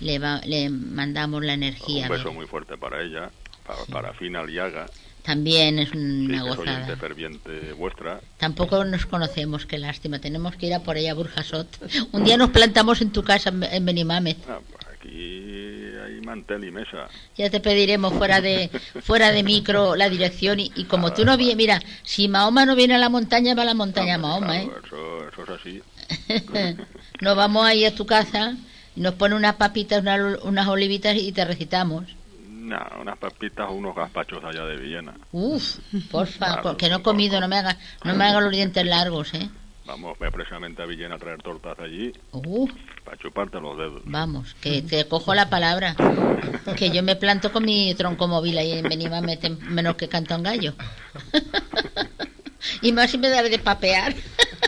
Le, va- le mandamos la energía. Un beso muy fuerte para ella, para, para Fina Liaga, También es sí, una oyente gozada. ferviente vuestra. Tampoco nos conocemos, qué lástima. Tenemos que ir a por ella a Burjasot. Un día nos plantamos en tu casa en en Benimame. Ah, pues aquí hay mantel y mesa. Ya te pediremos fuera de fuera de micro la dirección y, y como tú no vienes, mira, si Mahoma no viene a la montaña, va a la montaña Ah, Mahoma, ¿eh? eso, eso es así. Nos vamos ahí a tu casa y nos pone unas papitas, unas, unas olivitas y te recitamos. No, unas papitas o unos gazpachos allá de Villena. Uf, porfa, Claro, porque no he comido, no me haga, no me haga los dientes largos, ¿eh? Vamos ve precisamente a Villena a traer tortas allí Uf, para chuparte los dedos. vamos, que te cojo la palabra. Que yo me planto con mi tronco móvil ahí en Benimame, tem- menos que canto un gallo. Y más si me da de papear.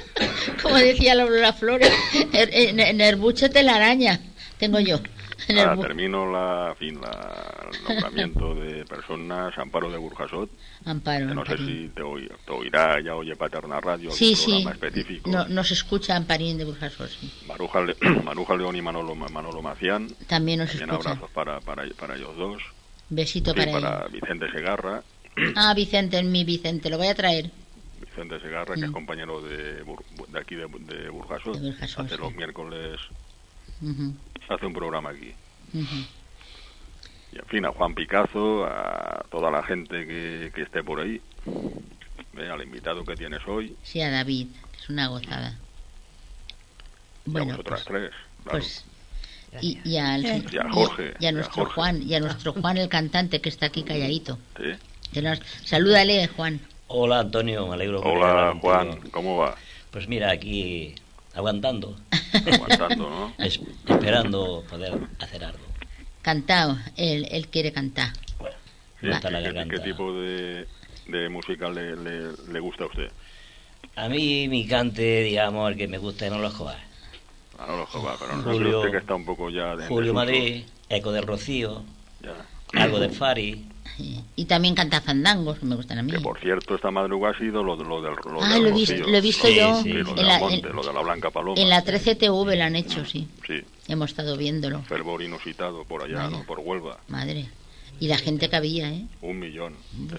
Como decía Lola Flores, en, en el buche telaraña tengo yo. En el Ahora termino la, fin, la, el nombramiento de personas, Amparo de Burjasot, Amparo. que no sé Amparín. si te, te oirá, ya oye Paterna Radio, Sí, sí. programa específico. No, nos escucha Amparín de Burjasot, sí. Maruja, Le- Maruja León y Manolo, Manolo Macián, También nos también escucha. abrazos para, para, para ellos dos. Besito Sí, para, para ella. Vicente Segarra, Ah, Vicente, mi Vicente, lo voy a traer. Vicente Segarra, que es compañero de, de aquí de, de Burjasot, Mm. De Burjasot, hace los miércoles, Ujú, hace un programa aquí. ujú. Y en fin, a Juan Picazo, a toda la gente que, que esté por ahí, eh, al invitado que tienes hoy, Sí, a David, que es una gozada. y a Bueno, vosotras pues, tres. claro. pues y, y al- Eh. Y a Jorge, y a y a nuestro Jorge. Juan, y a nuestro Juan el cantante que está aquí calladito. ¿Sí? Que nos- Salúdale, Juan. Hola Antonio, me alegro a Hola Juan. ¿cómo va? Pues mira, aquí aguantando, Aguantando, ¿no? es- esperando poder hacer algo. Cantado, él, él quiere cantar. Bueno, Sí, me gusta la ¿qué, qué- qué tipo de, de música le, le, le gusta a usted? A mí mi cante, digamos, el que me gusta es no lo jodas. Ah, no lo joda, pero no sé Julio- usted que está un poco ya de Julio. Madrid, Eco de Rocío, Ya. algo de Fari. Sí. Y también canta fandangos, que me gustan a mí. Que por cierto, esta madrugada ha sido lo, lo del lo Ah, del lo he visto, Rocío. lo he visto Sí, yo. sí, Sí, lo en, del la, monte, en- lo de la Blanca Paloma. en la 13TV lo han hecho, sí. Sí, Hemos estado viéndolo. fervor inusitado por allá, Vaya. ¿no? Por Huelva. Madre. Y la gente que había, ¿eh? Un millón. eh,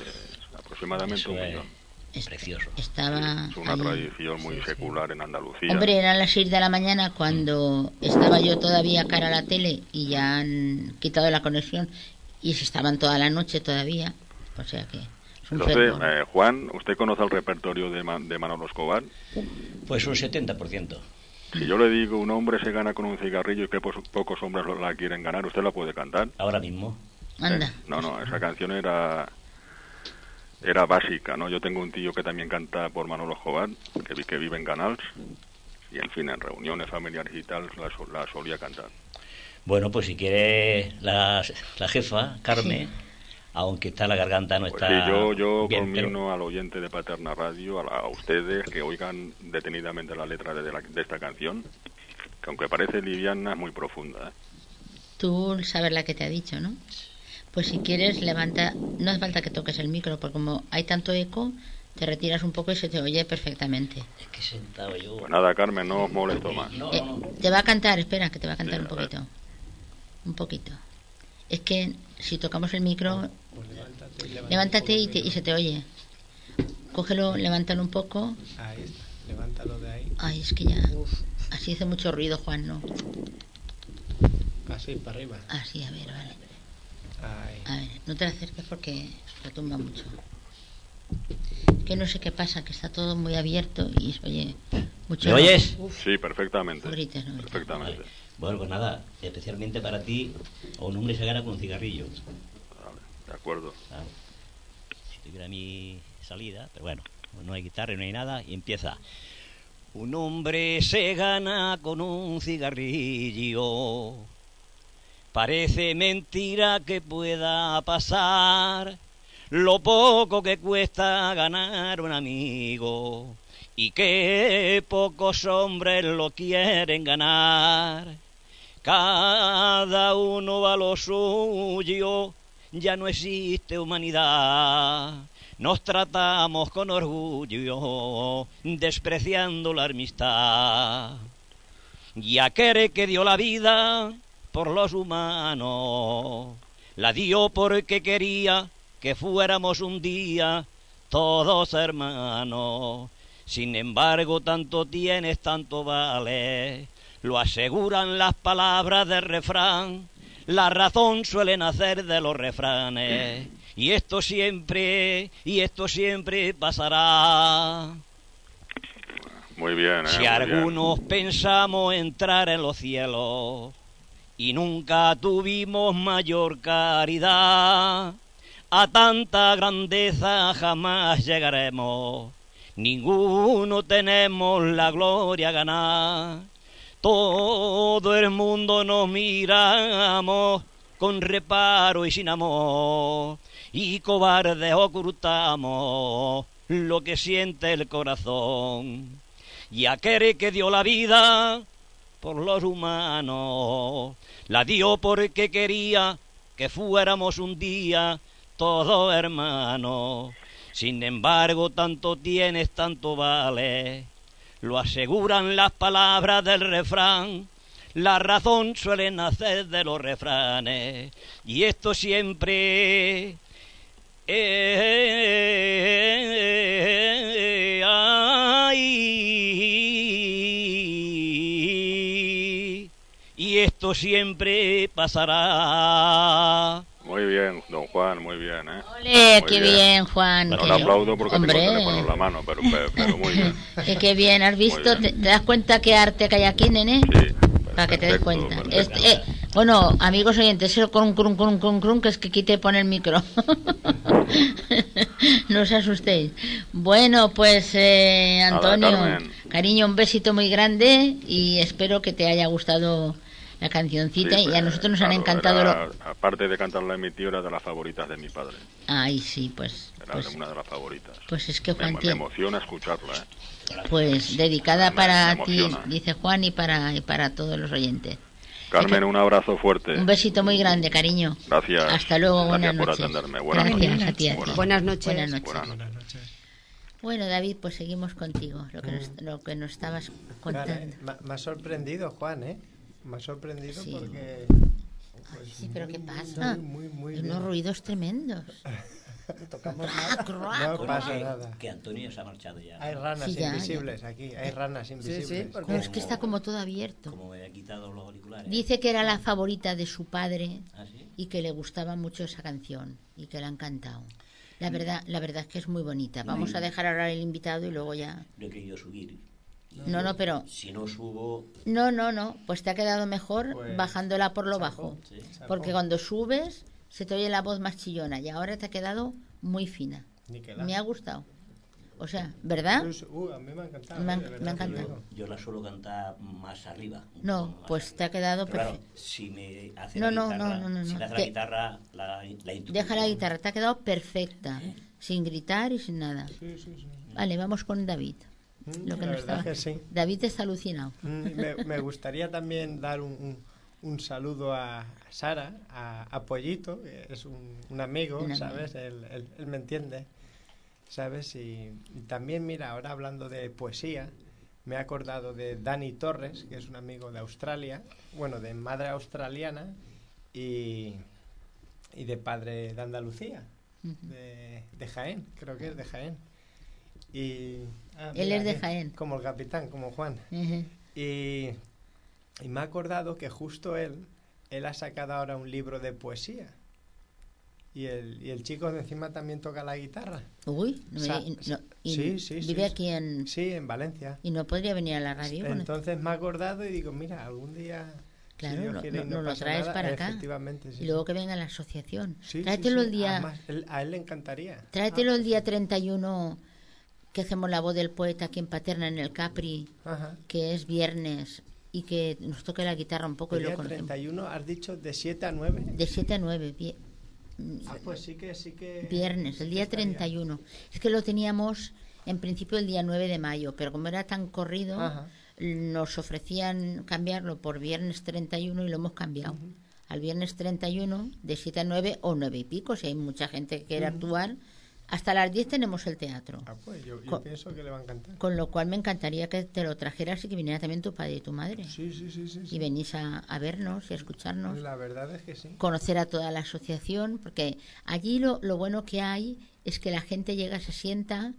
aproximadamente Eso un es millón. Est- precioso. Estaba. Es una ahí. tradición muy secular en Andalucía. Hombre, eran las 6 de la mañana cuando estaba yo todavía cara a la tele y ya han quitado la conexión y se estaban toda la noche todavía. O sea que Es un Entonces, eh, Juan, ¿usted conoce el repertorio de, Man- de Manolo Escobar? Pues un 70%. Si yo le digo un hombre se gana con un cigarrillo y que pocos hombres lo- la quieren ganar, ¿usted la puede cantar? Ahora mismo. Anda. Eh, No, no, esa canción era era básica, ¿no? Yo tengo un tío que también canta por Manolo Escobar, que, vi- que vive en Canals, y en fin, en reuniones familiares y tal, la, sol- la solía cantar. Bueno, pues si quiere la, la jefa, Carmen, aunque está la garganta no Pues está sí, yo, yo bien, pero- al oyente de Paterna Radio, a, la- a ustedes, que oigan detenidamente la letra de, la- de esta canción, que aunque parece liviana, es muy profunda. ¿eh? Tú sabes la que te ha dicho, ¿no? Pues si quieres, levanta. No hace falta que toques el micro, porque como hay tanto eco, te retiras un poco y se te oye perfectamente. Es que sentado yo... Pues nada, Carmen, no os molesto más. No, Eh, no, te va a cantar, espera, que te va a cantar Sí, un poquito. Un poquito. Es que si tocamos el micro, Pues levántate un y, te- y se te oye. Cógelo, levántalo un poco. Ahí está, levántalo de ahí. Ay, es que ya. Así hace mucho ruido, Juan, ¿no? Así, para arriba. Así, a ver, vale. Ahí. A ver, no te la acerques porque retumba mucho. Que no sé qué pasa, que está todo muy abierto y se oye mucho. ¿Me oyes? Sí, perfectamente. Grites, no. Perfectamente. Vale. Bueno, pues nada, especialmente para ti, o un hombre se gana con un cigarrillo. Vale, de acuerdo. Si tuviera mi salida, pero bueno, no hay guitarra, no hay nada, y empieza. Un hombre se gana con un cigarrillo. Parece mentira que pueda pasar lo poco que cuesta ganar un amigo y que pocos hombres lo quieren ganar. Cada uno va a lo suyo, ya no existe humanidad. Nos tratamos con orgullo, despreciando la amistad. Y aquel que dio la vida por los humanos, la dio porque quería que fuéramos un día todos hermanos. Sin embargo, tanto tienes, tanto vale. Lo aseguran las palabras del refrán. La razón suele nacer de los refranes. Y esto siempre, y esto siempre pasará. Muy bien, ¿eh? Si Muy bien. algunos pensamos entrar en los cielos y nunca tuvimos mayor caridad, a tanta grandeza jamás llegaremos. Ninguno tenemos la gloria a ganar. Todo el mundo nos miramos con reparo y sin amor. Y cobardes ocultamos lo que siente el corazón. Y aquel que dio la vida por los humanos, la dio porque quería que fuéramos un día todos hermanos. Sin embargo, tanto tienes, tanto vale. Lo aseguran las palabras del refrán. La razón suele nacer de los refranes. Y esto siempre y esto siempre pasará. Muy bien, don Juan, muy bien, ¿eh? ¡Ole, Muy qué bien, Juan! No aplaudo porque Hombre, tengo el teléfono en la mano, pero, muy bien. qué bien, ¿has visto? ¿Te, das cuenta qué arte que hay aquí, nene? Sí, Para que te des cuenta. Este, eh, bueno, amigos oyentes, eso con un crum, crum, crum, crum, que es que quite pone el micro. no os asustéis. Bueno, pues eh, Antonio, cariño, un besito muy grande y espero que te haya gustado la cancioncita Sí, y a nosotros nos han claro, encantado. era- lo- Aparte de cantarla en mi tío, era de las favoritas de mi padre. Ay, sí, pues, Era pues, una de las favoritas. pues es que Me, Juan me tiene- emociona escucharla, ¿eh? pues dedicada Me- para me ti, dice Juan, y para, y para todos los oyentes. Carmen, un abrazo fuerte. Un besito muy grande, cariño. Gracias. Hasta luego, buenas Gracias por noches. atenderme. Buenas Gracias noches. a ti, a ti. Buenas Buenas noches. Buenas noches. Buenas noches. Buenas noches. Bueno, David, pues seguimos contigo, lo que nos, lo que nos estabas Claro, contando. eh, me- me ha sorprendido, Juan, ¿eh? Me ha sorprendido Sí. porque... Ay, sí, pero ¿qué pasa? Muy, muy, muy Hay bien. unos ruidos tremendos. No pasa que, nada. que Antonio se ha marchado ya. Hay ranas Sí, ya, ya. invisibles aquí, hay ranas invisibles. porque- No, es que está como todo abierto. Como me ha quitado los auriculares. Dice que era la favorita de su padre ¿Ah, sí? y que le gustaba mucho esa canción y que la han cantado. La verdad, la verdad es que es muy bonita. Vamos a dejar ahora el invitado y luego ya. No he querido subir. No, no, pero Si no subo, no, no, no. Pues te ha quedado mejor Pues, bajándola por lo bajo, sí. porque cuando subes se te oye la voz más chillona y ahora te ha quedado muy fina. Me ha gustado. O sea, ¿verdad? Sí, uh, a mí me ha encantado. Me ha- eh, me ha encantado. yo la suelo cantar más arriba. No, más pues arriba. te ha quedado claro, perfecto. si me hace No, la no, guitarra, no, no, no, si me hace la guitarra, la, la. Deja la guitarra, te ha quedado perfecta, sin gritar y sin nada. Sí, sí, sí. Vale, vamos con David. Mm, Lo que la no verdad estaba. que sí. David está alucinado. Mm, Me, me gustaría también dar un, un- un saludo a Sara, a, a Pollito, que es un, un amigo. ¿sabes? Él, él- él me entiende, ¿sabes? Y, y también, mira, ahora hablando de poesía, me he acordado de Dani Torres, que es un amigo de Australia, bueno, de madre australiana y, y de padre de Andalucía, de, de Jaén, creo que es de Jaén. Y, ah, Él mira, es de aquí, Jaén. Como el capitán, como Juan. Ujú. Y, y me he acordado que justo él, él ha sacado ahora un libro de poesía. Y el, y el chico de encima también toca la guitarra. Uy, no Sa- y- no- y sí, sí, vive sí. aquí en... Sí, en Valencia. Y no podría venir a la radio. Entonces me he acordado y digo, mira, algún día... si Claro, Dios no- quiere no- lo traes nada, para acá. Efectivamente, sí. y luego que venga a la asociación. Tráetelo el día... Además, él- a él le encantaría. Tráetelo Ah, el día 31 que hacemos la voz del poeta aquí en Paterna, en el Capri, Ajá. que es viernes, y que nos toque la guitarra un poco El y lo día conocemos. 31, has dicho, de 7 a 9. De 7 a 9, vi- Ah, pues sí que, sí que... viernes, el día estaría. 31. Es que lo teníamos en principio el día 9 de mayo, pero como era tan corrido, Ajá. nos ofrecían cambiarlo por viernes 31 y lo hemos cambiado. Al viernes 31 de 7 a 9 o 9 y pico, si hay mucha gente que quiere actuar. Hasta las 10 tenemos el teatro. Ah, pues yo, yo Co- pienso que le va a encantar. Con lo cual me encantaría que te lo trajeras y que viniera también tu padre y tu madre. Sí, sí, sí, sí. sí. Y venís a, a vernos y a escucharnos, La verdad es que sí. conocer a toda la asociación, porque allí lo, lo bueno que hay es que la gente llega, se sienta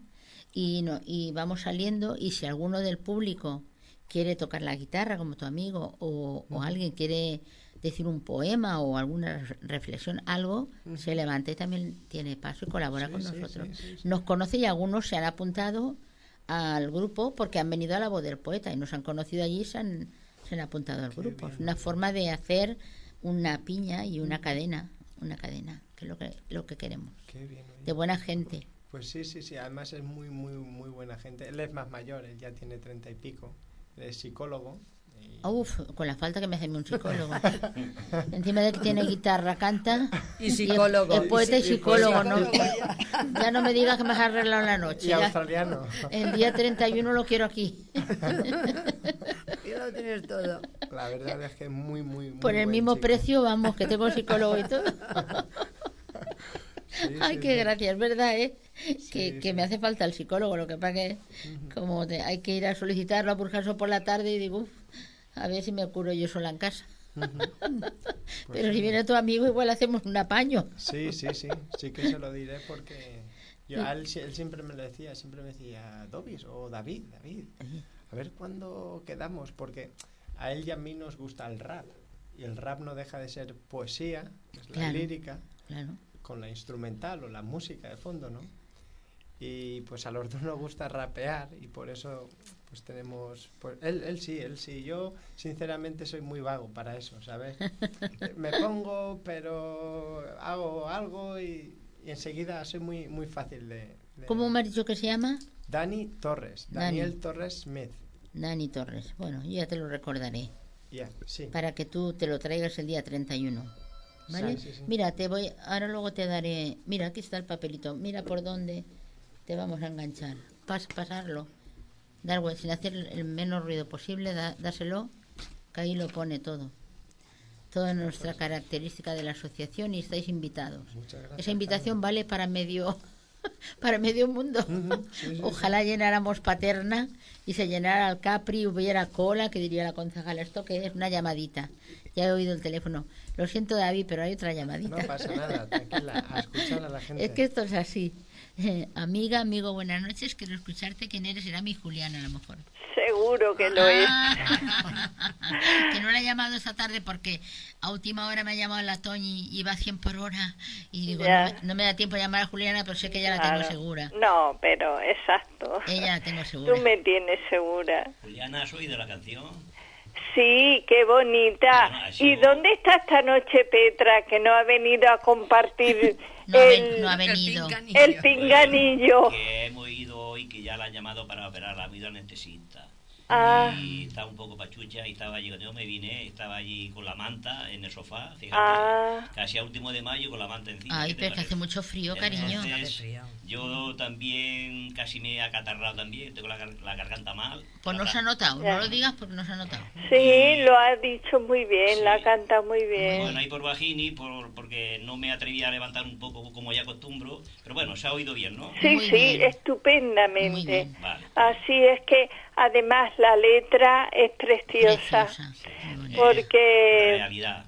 y, no, y vamos saliendo y si alguno del público quiere tocar la guitarra como tu amigo o, o alguien quiere decir un poema o alguna re- reflexión, algo, se levanta y también tiene paso y colabora Sí, con nosotros. sí, sí, sí. Nos conoce y algunos se han apuntado al grupo porque han venido a la voz del poeta y nos han conocido allí y se han, se han apuntado al grupo. Es una forma de hacer una piña y una cadena, una cadena, que es lo que, lo que queremos. Qué bien. oye. De buena gente. Pues sí, sí, sí. Además es muy, muy, muy buena gente. Él es más mayor, él ya tiene treinta y pico. Él es psicólogo. Y- Uf, con la falta que me hace un psicólogo. Encima de que tiene guitarra, canta. Y psicólogo. Es, poeta y psicólogo, ¿no? Ya no me digas que me has arreglado la noche. Y ya. australiano. El día 31 lo quiero aquí. Ya lo tienes todo. La verdad es que es muy, muy, muy Por el buen mismo chico. precio, vamos, que tengo psicólogo y todo. Sí, Ay, sí, qué sí. gracia, es verdad, ¿eh? que, que me hace falta el psicólogo, lo que pasa que como te- hay que ir a solicitarlo a Burjaso por la tarde y digo, "Uf, a ver si me curo yo sola en casa. Pero si viene tu amigo, igual hacemos un apaño. Sí, sí, sí. Sí que se lo diré porque yo, a él, él siempre me lo decía, siempre me decía, Dobis o David, David. A ver cuándo quedamos, porque a él y a mí nos gusta el rap. Y el rap no deja de ser poesía, que es la Claro. lírica, Claro. con la instrumental o la música de fondo, ¿no? Y pues a los dos nos gusta rapear y por eso pues tenemos... Pues, él, él sí, él sí. Yo sinceramente soy muy vago para eso, ¿sabes? Me pongo, pero hago algo y, y enseguida soy muy, muy fácil de... de- ¿Cómo me has dicho que se llama? Dani Torres, Dani. Daniel Torres Smith. Dani Torres. Bueno, yo ya te lo recordaré. Ya, sí. Para que tú te lo traigas el día 31. ¿Vale? Sí, sí, sí. Mira, te voy, ahora luego te daré, mira, aquí está el papelito, mira por dónde te vamos a enganchar. Pas, pasarlo, dar sin hacer el menos ruido posible, da- dáselo, que ahí lo pone todo. Toda nuestra característica de la asociación y estáis invitados. Muchas gracias, Esa invitación vale para medio para medio mundo. sí, sí, Ojalá llenáramos Paterna y se llenara el Capri, hubiera cola, que diría la concejala. Esto que es una llamadita. Ya he oído el teléfono. Lo siento, David, pero hay otra llamadita. No pasa nada, tranquila, a escuchar a la gente. Es que esto es así. Eh, amiga, amigo, buenas noches. Quiero escucharte. ¿Quién eres? Era mi Juliana, a lo mejor. seguro que lo es. Ah, que no le he llamado esta tarde porque a última hora me ha llamado la Toñi y iba a 100 por hora. Y digo, no, me, no me da tiempo a llamar a Juliana, pero sé que ya la tengo segura. No, pero exacto. Ella la tengo segura. Tú me tienes segura. Juliana, ¿has oído la canción? Sí, qué bonita. Ah, sí. ¿Y dónde está esta noche Petra que no ha venido a compartir No ha, el, no ha venido. el pinganillo? Que hemos ido hoy, que ya la han llamado para operar, la ha habido anestesista. Ah. Y estaba un poco pachucha y estaba allí, cuando yo me vine, estaba allí con la manta en el sofá, fíjate, Ah. casi a último de mayo con la manta encima. Ay, ¿qué te pero que parece? hace mucho frío, cariño. Entonces, yo también casi me he acatarrado también, tengo la, la garganta mal. Pues no se ha notado, no lo digas porque no se ha notado. Sí, lo has dicho muy bien, la canta muy bien. Bueno, ahí por bajini, por, porque no me atreví a levantar un poco como ya acostumbro, pero bueno, se ha oído bien, ¿no? Sí, sí, estupendamente. Vale. Así es que además la letra es preciosa, porque Realidad.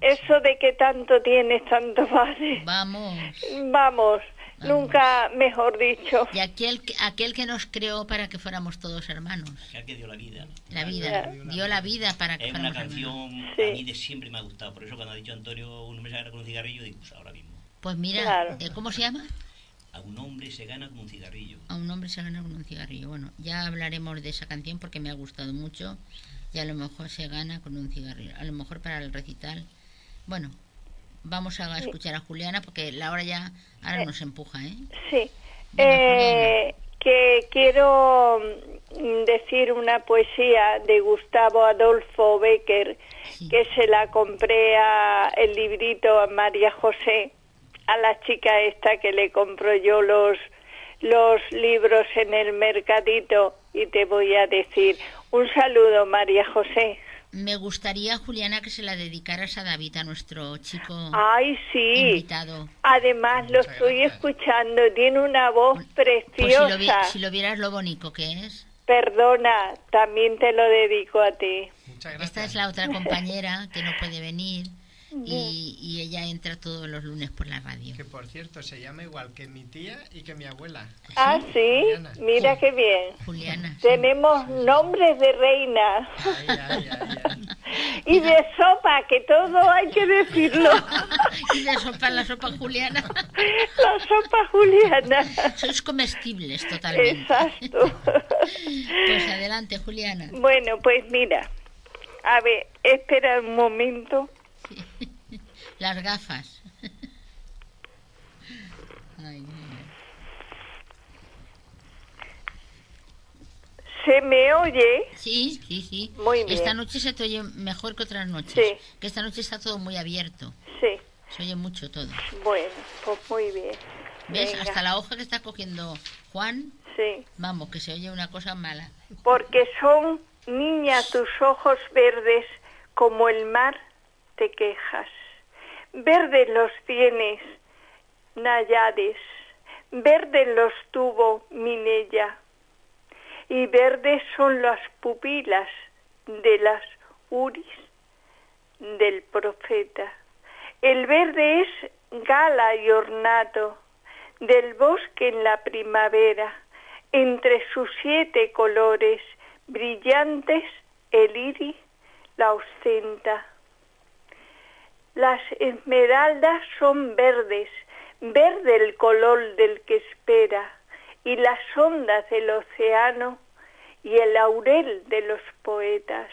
eso de que tanto tienes, tanto vale. Vamos. Vamos, nunca mejor dicho. Y aquel, que- aquel que nos creó para que fuéramos todos hermanos. Ya que dio la vida. La vida, dio la vida para que Es una fuéramos hermanos. canción a mí de siempre me ha gustado, por eso cuando ha dicho Antonio un gana con un cigarrillo, digo, pues ahora mismo. Pues mira, Claro. eh, ¿cómo se llama? A un hombre se gana con un cigarrillo. A un hombre se gana con un cigarrillo. Bueno, ya hablaremos de esa canción porque me ha gustado mucho y a lo mejor se gana con un cigarrillo. A lo mejor para el recital. Bueno, vamos a escuchar a Juliana porque la hora ya ahora nos empuja, ¿eh? Sí. Eh, que quiero mm, decir una poesía de Gustavo Adolfo Becker que se la compré a el librito a María José a la chica esta que le compro yo los los libros en el mercadito y te voy a decir un saludo María José Me gustaría, Juliana, que se la dedicaras a David, a nuestro chico ay sí invitado. además lo estoy escuchando tiene una voz Pues si preciosa lo, vi- si lo vieras lo bonito que es. Perdona, también te lo dedico a ti. Esta es la otra compañera que no puede venir y, y ella entra todos los lunes por la radio. Que por cierto se llama igual que mi tía y que mi abuela. Ah, sí, Juliana. mira qué bien. Juliana. Tenemos nombres de reina. y de sopa, que todo hay que decirlo. y de sopa, la sopa Juliana. La sopa Juliana. Sois comestibles totalmente. Exacto. Pues adelante, Juliana. Bueno, pues mira. A ver, espera un momento. Las gafas. Ay. ¿Se me oye? Sí, sí, sí. Muy bien. Esta noche se te oye mejor que otras noches. Sí. Que esta noche está todo muy abierto. Sí. Se oye mucho todo. Bueno, pues muy bien. ¿Ves? Venga. Hasta la hoja que está cogiendo Juan. Sí. Vamos, que se oye una cosa mala. Porque son, niña, tus ojos verdes como el mar, te quejas. Verdes los tienes, Nayades, verdes los tuvo Minella, y verdes son las pupilas de las uris del profeta. El verde es gala y ornato del bosque en la primavera, entre sus siete colores brillantes el iris la ostenta. Las esmeraldas son verdes, verde el color del que espera, y las ondas del océano y el laurel de los poetas.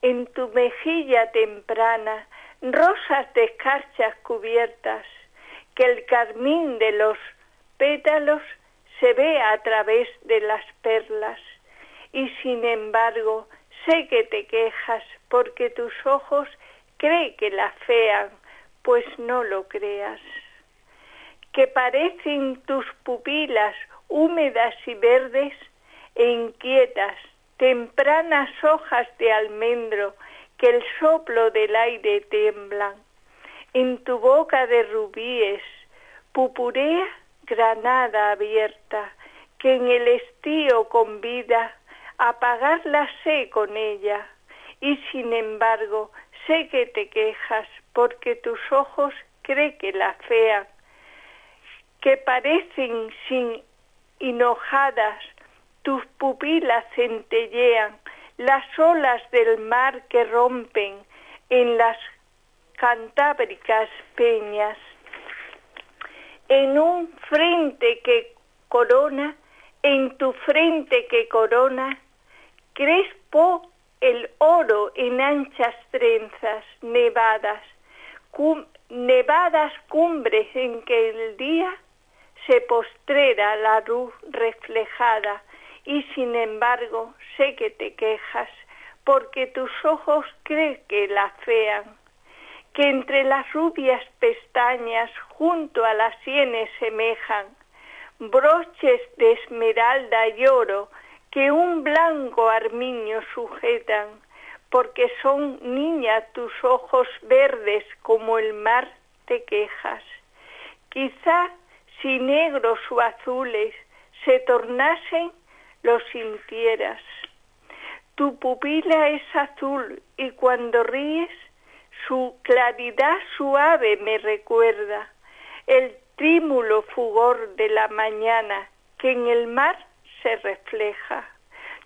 En tu mejilla temprana, rosas de escarchas cubiertas, que el carmín de los pétalos se ve a través de las perlas, y sin embargo sé que te quejas porque tus ojos cree que la fean, pues no lo creas. Que parecen tus pupilas húmedas y verdes e inquietas, tempranas hojas de almendro que el soplo del aire tiemblan. En tu boca de rubíes, pupurea granada abierta, que en el estío convida a apagar la sed con ella. Y sin embargo, sé que te quejas porque tus ojos cree que la fean, que parecen sin hinojadas tus pupilas centellean las olas del mar que rompen en las cantábricas peñas. En un frente que corona, en tu frente que corona, crespo el oro en anchas trenzas nevadas, nevadas cumbres en que el día se postrera la luz reflejada y sin embargo sé que te quejas porque tus ojos crees que la fean, que entre las rubias pestañas junto a las sienes semejan broches de esmeralda y oro que un blanco armiño sujetan, porque son niña tus ojos verdes como el mar te quejas. Quizá si negros o azules se tornasen, lo sintieras. Tu pupila es azul y cuando ríes, su claridad suave me recuerda el trímulo fugor de la mañana que en el mar se refleja.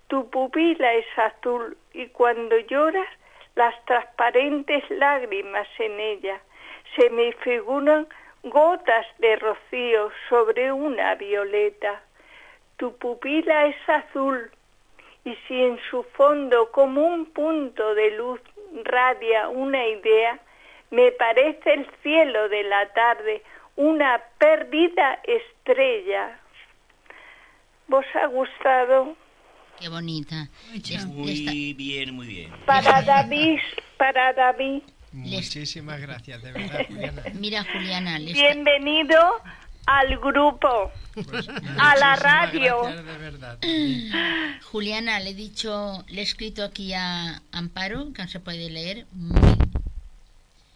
Tu pupila es azul y cuando lloras las transparentes lágrimas en ella se me figuran gotas de rocío sobre una violeta. Tu pupila es azul y si en su fondo como un punto de luz radia una idea, me parece el cielo de la tarde una perdida estrella. ¿Vos ha gustado? Qué bonita. Muy bien, muy bien. Para David, para David, Muchísimas gracias, de verdad, Juliana. Mira, Juliana, bienvenido al grupo, Pues, a la radio. gracias, de verdad. Juliana, le he dicho, le he escrito aquí a Amparo, que no se puede leer, muy,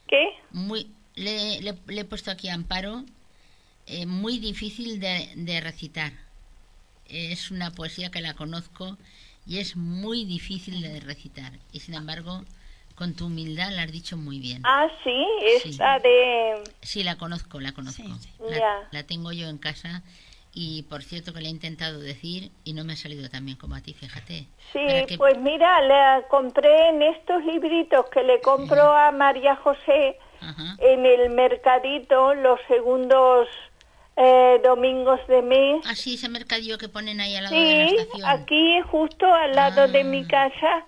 ¿Qué? muy, le, le- le he puesto aquí a Amparo, eh, muy difícil de, de recitar. Es una poesía que la conozco y es muy difícil de recitar. Y sin embargo, con tu humildad la has dicho muy bien. Ah, sí, esta de... Sí, la conozco, la conozco. La, Ya. la tengo yo en casa y por cierto que le he intentado decir y no me ha salido tan bien como a ti, fíjate. Sí, que- pues mira, la compré en estos libritos que le compro a María José Ajá. en el mercadito los segundos eh, domingos de mes. Ah, sí, ese mercadillo que ponen ahí al lado de la Sí, estación. Ah. aquí justo al lado de mi casa.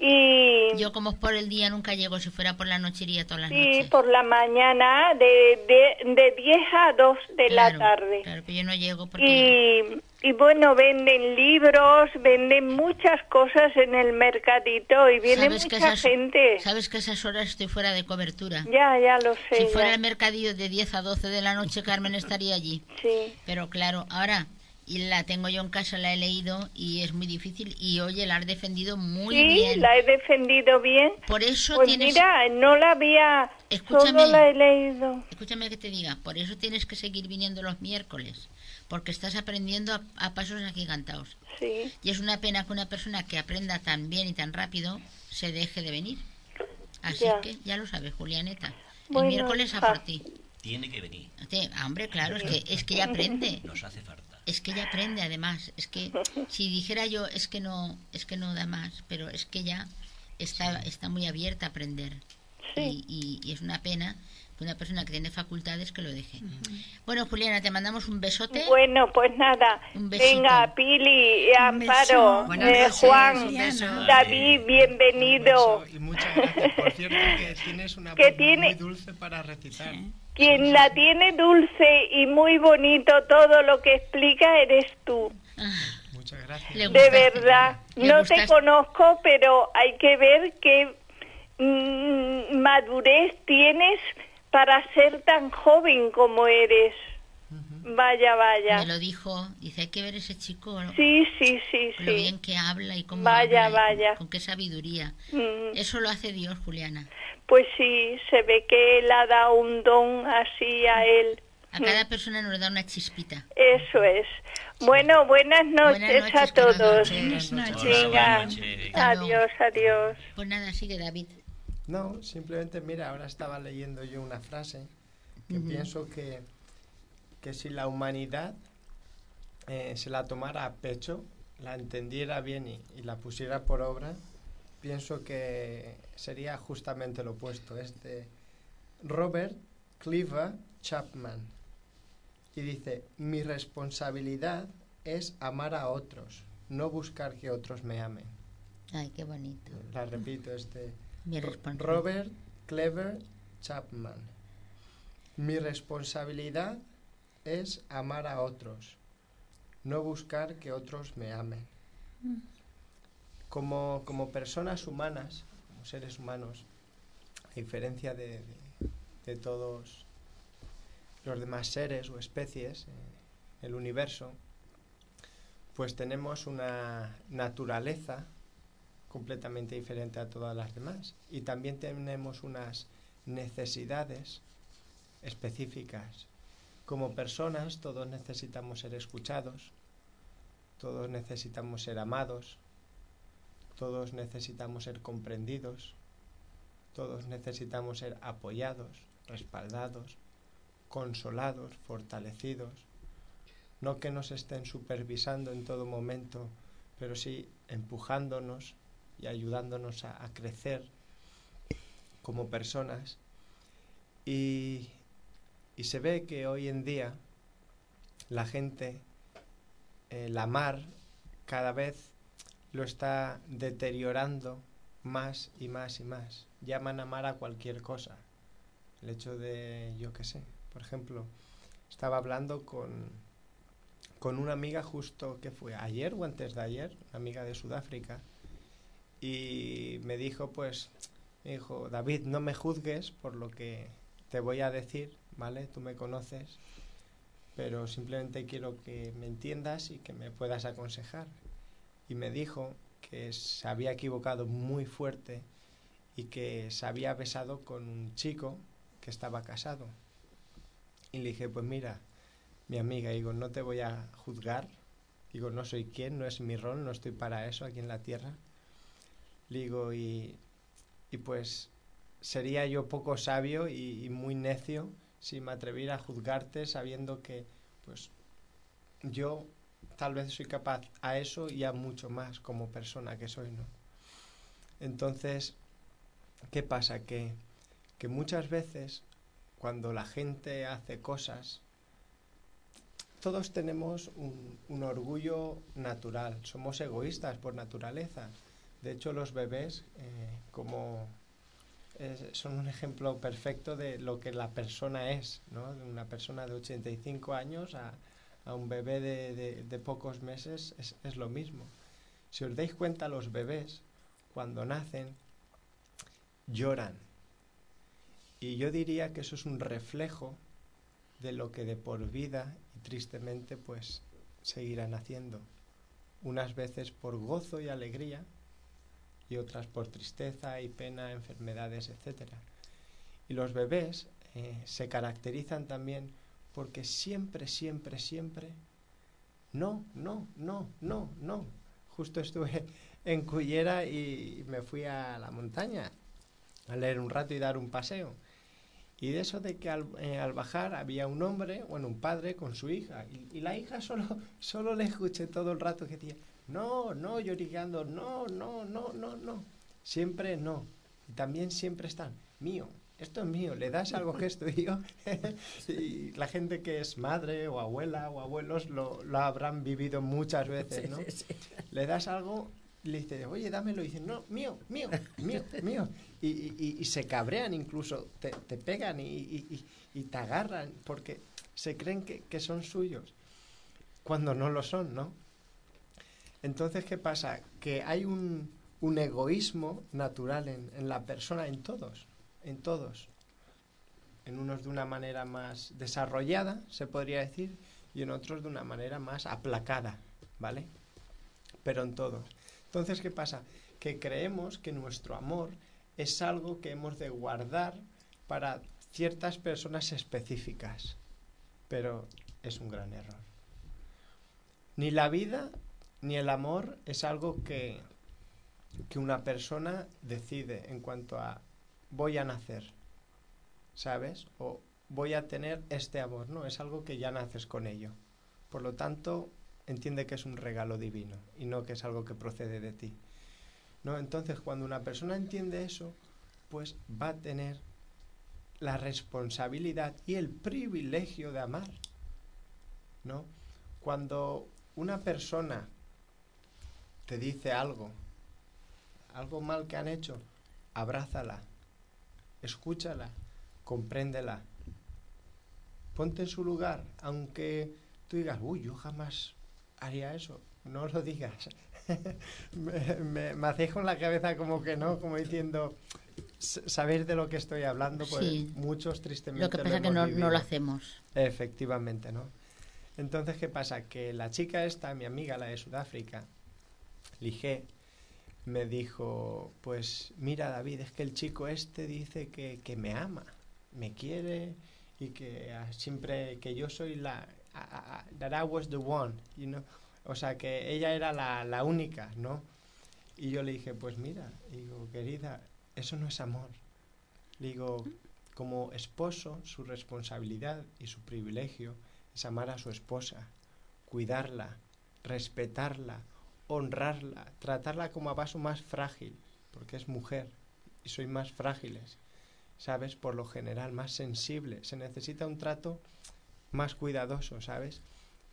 Y Yo como es por el día nunca llego, si fuera por la noche iría todas las sí, noches. por la mañana de, de, de 10 a 2 de la tarde. Claro, pero yo no llego porque... Y, y bueno, venden libros, venden muchas cosas en el mercadito y viene ¿Sabes que mucha esas- gente. Sabes que a esas horas estoy fuera de cobertura. Ya, ya lo sé. Si fuera el mercadillo de 10 a 12 de la noche, Carmen estaría allí. Sí. Pero claro, ahora y la tengo yo en casa, la he leído y es muy difícil. Y oye, la has defendido muy sí, bien. la he defendido bien. Por eso Pues tienes... mira, no la había, Escúchame. solo la he leído. Escúchame que te diga, por eso tienes que seguir viniendo los miércoles, porque estás aprendiendo a, a pasos agigantados. Sí. Y es una pena que una persona que aprenda tan bien y tan rápido se deje de venir. Así Ya. que ya lo sabes, Julianeta. Bueno, el miércoles a por ti. Tiene que venir. Ah, hombre, claro, es que, es que ella aprende. Nos hace falta. Es que ella aprende además. Es que si dijera yo es que no, es que no da más, pero es que ella está, está muy abierta a aprender. Y, y- y es una pena que una persona que tiene facultades que lo deje. Bueno, Juliana, te mandamos un besote. Bueno, pues nada. Un. Venga, Pili, Amparo, eh, noches, Juan, Juliana. David, bienvenido. Y muchas gracias. Por cierto, que tienes una Que voz tiene- muy dulce para recitar. Quien la tiene dulce y muy bonito todo lo que explica eres tú. Muchas gracias. De verdad. No te conozco, pero hay que ver qué mm, madurez tienes para ser tan joven como eres. Vaya, vaya. Me lo dijo, dice, hay que ver ese chico, Sí, sí, sí, lo sí. bien que habla y cómo Vaya, habla y vaya. con qué sabiduría. Mm. Eso lo hace Dios, Juliana. Pues sí, se ve que él ha dado un don así a él. A cada persona nos da una chispita. Eso es. Bueno, buenas noches, Buenas a noches, buenas todos. noches. Buenas noches. Venga, Buenas noches. Adiós, adiós. Pues nada, sigue David. No, simplemente, mira, ahora estaba leyendo yo una frase que pienso que, que si la humanidad eh, se la tomara a pecho, la entendiera bien y, y la pusiera por obra, pienso que sería justamente lo opuesto. Es de Robert Cleaver Chapman. Y dice, mi responsabilidad es amar a otros, no buscar que otros me amen. Ay, qué bonito. La repito, este Mi. Robert Clever Chapman. Mi responsabilidad es amar a otros, no buscar que otros me amen. Como, como personas humanas, como seres humanos, a diferencia de, de- de todos los demás seres o especies, eh, el universo, pues tenemos una naturaleza completamente diferente a todas las demás. Y también tenemos unas necesidades específicas. Como personas todos necesitamos ser escuchados, todos necesitamos ser amados, todos necesitamos ser comprendidos, todos necesitamos ser apoyados, respaldados, consolados, fortalecidos. No que nos estén supervisando en todo momento, pero sí empujándonos y ayudándonos a, a crecer como personas. Y, y se ve que hoy en día la gente, el amar, cada vez lo está deteriorando más y más y más. Llaman amar a cualquier cosa. El hecho de, yo qué sé, por ejemplo, estaba hablando con, con una amiga justo que fue ayer o antes de ayer, una amiga de Sudáfrica, y me dijo, pues, me dijo, David, no me juzgues por lo que te voy a decir, ¿vale? Tú me conoces, pero simplemente quiero que me entiendas y que me puedas aconsejar. Y me dijo que se había equivocado muy fuerte y que se había besado con un chico que estaba casado. Y le dije, pues mira, mi amiga, digo, no te voy a juzgar, digo, no soy quien, no es mi rol, no estoy para eso aquí en la tierra. Digo, y, y pues sería yo poco sabio y, muy necio si me atreviera a juzgarte sabiendo que pues yo tal vez soy capaz a eso y a mucho más como persona que soy, ¿no? Entonces, ¿qué pasa? Que, que muchas veces cuando la gente hace cosas, todos tenemos un orgullo natural, somos egoístas por naturaleza. De hecho, los bebés, eh, como es- son un ejemplo perfecto de lo que la persona es, ¿no? De una persona de 85 años a, a un bebé de, de- de pocos meses es, es lo mismo. Si os dais cuenta, los bebés, cuando nacen, lloran. Y yo diría que eso es un reflejo de lo que de por vida y tristemente pues seguirán haciendo. Unas veces por gozo y alegría y otras por tristeza y pena, enfermedades, etc. Y los bebés eh, se caracterizan también porque siempre, siempre, siempre, no, no, no, no, no. Justo estuve en Cullera y me fui a la montaña a leer un rato y dar un paseo. Y de eso de que al, eh, bajar había un hombre, bueno, un padre con su hija. Y, y la hija solo, solo le escuché todo el rato que decía, no, no, llorigando, no, no, no, no, no. Siempre no. Y también siempre están, mío, esto es mío, le das algo que es tuyo. y la gente que es madre o abuela o abuelos lo, lo habrán vivido muchas veces, ¿no? Le das algo, le dices, oye, dámelo, y dicen, no, mío, mío, mío, mío. Y, y- y- se cabrean incluso, te, te pegan y- y te agarran porque se creen que, que son suyos, cuando no lo son, ¿no? Entonces, ¿qué pasa? Que hay un, egoísmo natural en la persona, en todos, en todos. En unos de una manera más desarrollada, se podría decir, y en otros de una manera más aplacada, ¿vale? Pero en todos. Entonces, ¿qué pasa? Que creemos que nuestro amor es algo que hemos de guardar para ciertas personas específicas, pero es un gran error. Ni la vida ni el amor es algo que, que una persona decide en cuanto a voy a nacer, ¿sabes? O voy a tener este amor, no, es algo que ya naces con ello. Por lo tanto, entiende que es un regalo divino y no que es algo que procede de ti. ¿No? Entonces, cuando una persona entiende eso, pues va a tener la responsabilidad y el privilegio de amar. ¿No? Cuando una persona te dice algo, algo mal que han hecho, abrázala, escúchala, compréndela. Ponte en su lugar, aunque tú digas, uy, yo jamás haría eso. No lo digas. me, me, hacéis con la cabeza como que no, como diciendo, saber de lo que estoy hablando, pues muchos tristemente. Lo que pasa es que no, no, lo hacemos. Efectivamente, ¿no? Entonces, ¿qué pasa? Que la chica esta, mi amiga, la de Sudáfrica, Lige, me dijo, pues mira David, es que el chico este dice que, que me ama, me quiere y que ah, siempre que yo soy la, that I was the one, o sea que ella era la, la única, ¿no? Y yo le dije, pues mira, digo, querida, eso no es amor. Le digo, como esposo, su responsabilidad y su privilegio es amar a su esposa, cuidarla, respetarla, honrarla, tratarla como a vaso más frágil, porque es mujer y soy más frágiles, ¿sabes? Por lo general, más sensible. Se necesita un trato más cuidadoso, ¿sabes?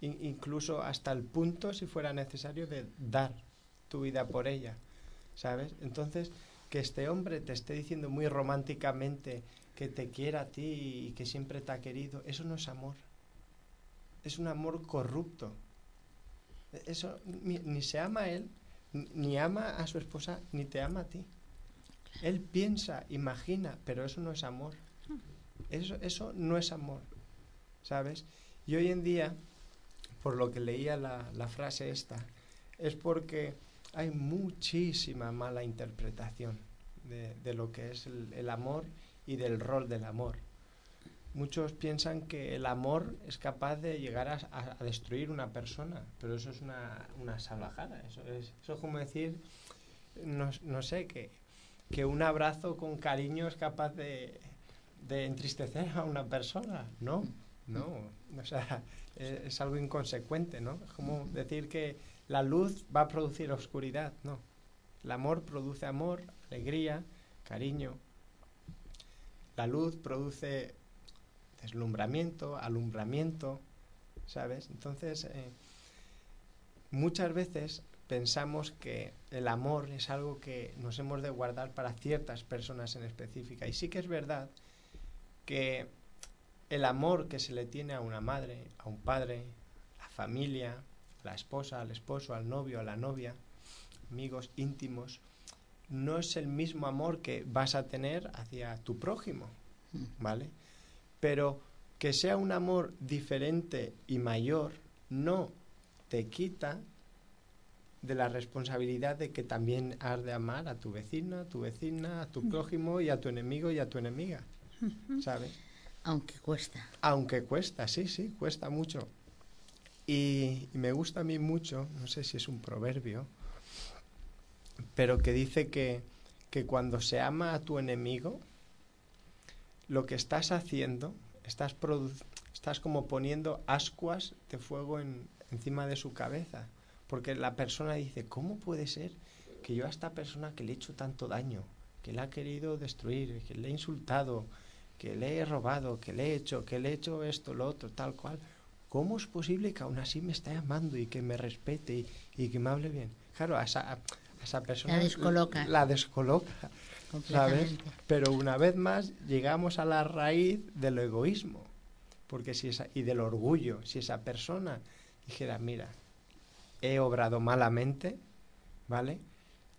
incluso hasta el punto, si fuera necesario, de dar tu vida por ella, ¿sabes? Entonces, que este hombre te esté diciendo muy románticamente que te quiera a ti y que siempre te ha querido, eso no es amor. Es un amor corrupto. Eso ni, se ama a él, ni ama a su esposa, ni te ama a ti. Él piensa, imagina, pero eso no es amor. Eso, eso no es amor. ¿Sabes? Y hoy en día, por lo que leía la, la frase esta, es porque hay muchísima mala interpretación de, de lo que es el, el, amor y del rol del amor. Muchos piensan que el amor es capaz de llegar a, destruir una persona, pero eso es una, una salvajada. Eso es, eso es como decir, no, no sé, que, que un abrazo con cariño es capaz de, de entristecer a una persona. No, no, o sea, es, es, algo inconsecuente, ¿no? Es como decir que la luz va a producir oscuridad, no. El amor produce amor, alegría, cariño. La luz produce deslumbramiento, alumbramiento, ¿sabes? Entonces, eh, muchas veces pensamos que el amor es algo que nos hemos de guardar para ciertas personas en específica. Y sí que es verdad que el amor que se le tiene a una madre, a un padre, a la familia, a la esposa, al esposo, al novio, a la novia, amigos íntimos, no es el mismo amor que vas a tener hacia tu prójimo, ¿vale? Pero que sea un amor diferente y mayor no te quita de la responsabilidad de que también has de amar a tu vecina, a tu vecina, a tu prójimo y a tu enemigo y a tu enemiga, ¿sabes? Aunque cuesta. Aunque cuesta, sí, sí, cuesta mucho. Y, y, me gusta a mí mucho, no sé si es un proverbio, pero que dice que, que cuando se ama a tu enemigo, lo que estás haciendo, estás, estás como poniendo ascuas de fuego en, encima de su cabeza. Porque la persona dice, ¿cómo puede ser que yo a esta persona que le he hecho tanto daño, que le ha querido destruir, que le he insultado, que le he robado, que le he hecho, que le he hecho esto, lo otro, tal cual. ¿Cómo es posible que aún así me esté amando y que me respete y, y que me hable bien? Claro, a esa, a esa persona la descoloca. La descoloca, ¿sabes? Pero una vez más llegamos a la raíz del egoísmo porque si esa, y del orgullo. Si esa persona dijera, mira, he obrado malamente, ¿vale?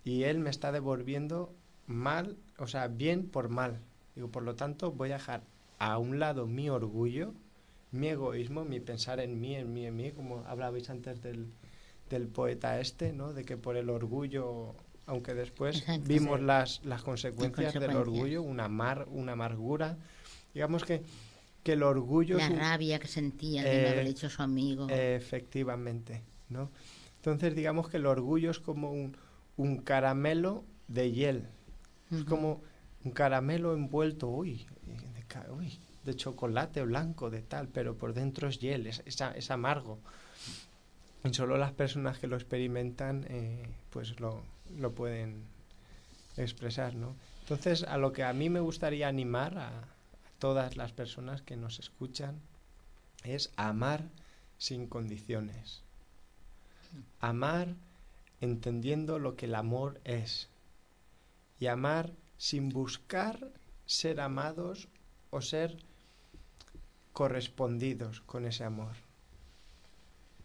Y él me está devolviendo mal, o sea, bien por mal. Digo, por lo tanto, voy a dejar a un lado mi orgullo, mi egoísmo, mi pensar en mí, en mí, en mí, como hablabais antes del, del poeta este, ¿no? De que por el orgullo, aunque después Exacto, vimos sí. las, las consecuencias del orgullo, una, mar, una amargura, digamos que, que el orgullo... La rabia que sentía de no haber hecho su amigo. Eh, efectivamente, ¿no? Entonces digamos que el orgullo es como un, un caramelo de hiel, uh -huh. es como un caramelo envuelto, uy, de, uy, de chocolate blanco, de tal, pero por dentro es hiel, es, es, es amargo. y solo las personas que lo experimentan eh, pues lo, lo pueden expresar, ¿no? Entonces, a lo que a mí me gustaría animar a, a todas las personas que nos escuchan es amar sin condiciones. Amar entendiendo lo que el amor es. Y amar sin buscar ser amados o ser correspondidos con ese amor.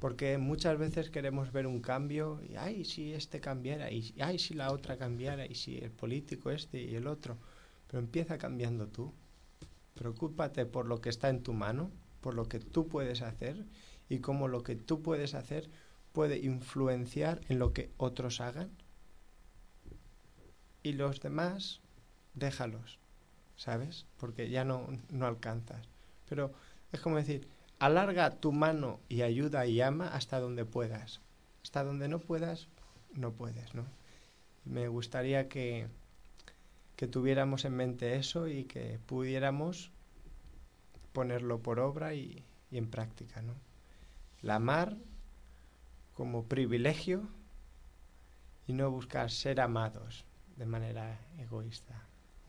Porque muchas veces queremos ver un cambio y, ay, si este cambiara, y ay, si la otra cambiara, y si el político este y el otro. Pero empieza cambiando tú. Preocúpate por lo que está en tu mano, por lo que tú puedes hacer y cómo lo que tú puedes hacer puede influenciar en lo que otros hagan. Y los demás, déjalos, ¿sabes? Porque ya no, no alcanzas. Pero es como decir, alarga tu mano y ayuda y ama hasta donde puedas. Hasta donde no puedas, no puedes, ¿no? Me gustaría que, que tuviéramos en mente eso y que pudiéramos ponerlo por obra y, y en práctica, ¿no? La amar como privilegio y no buscar ser amados de manera egoísta,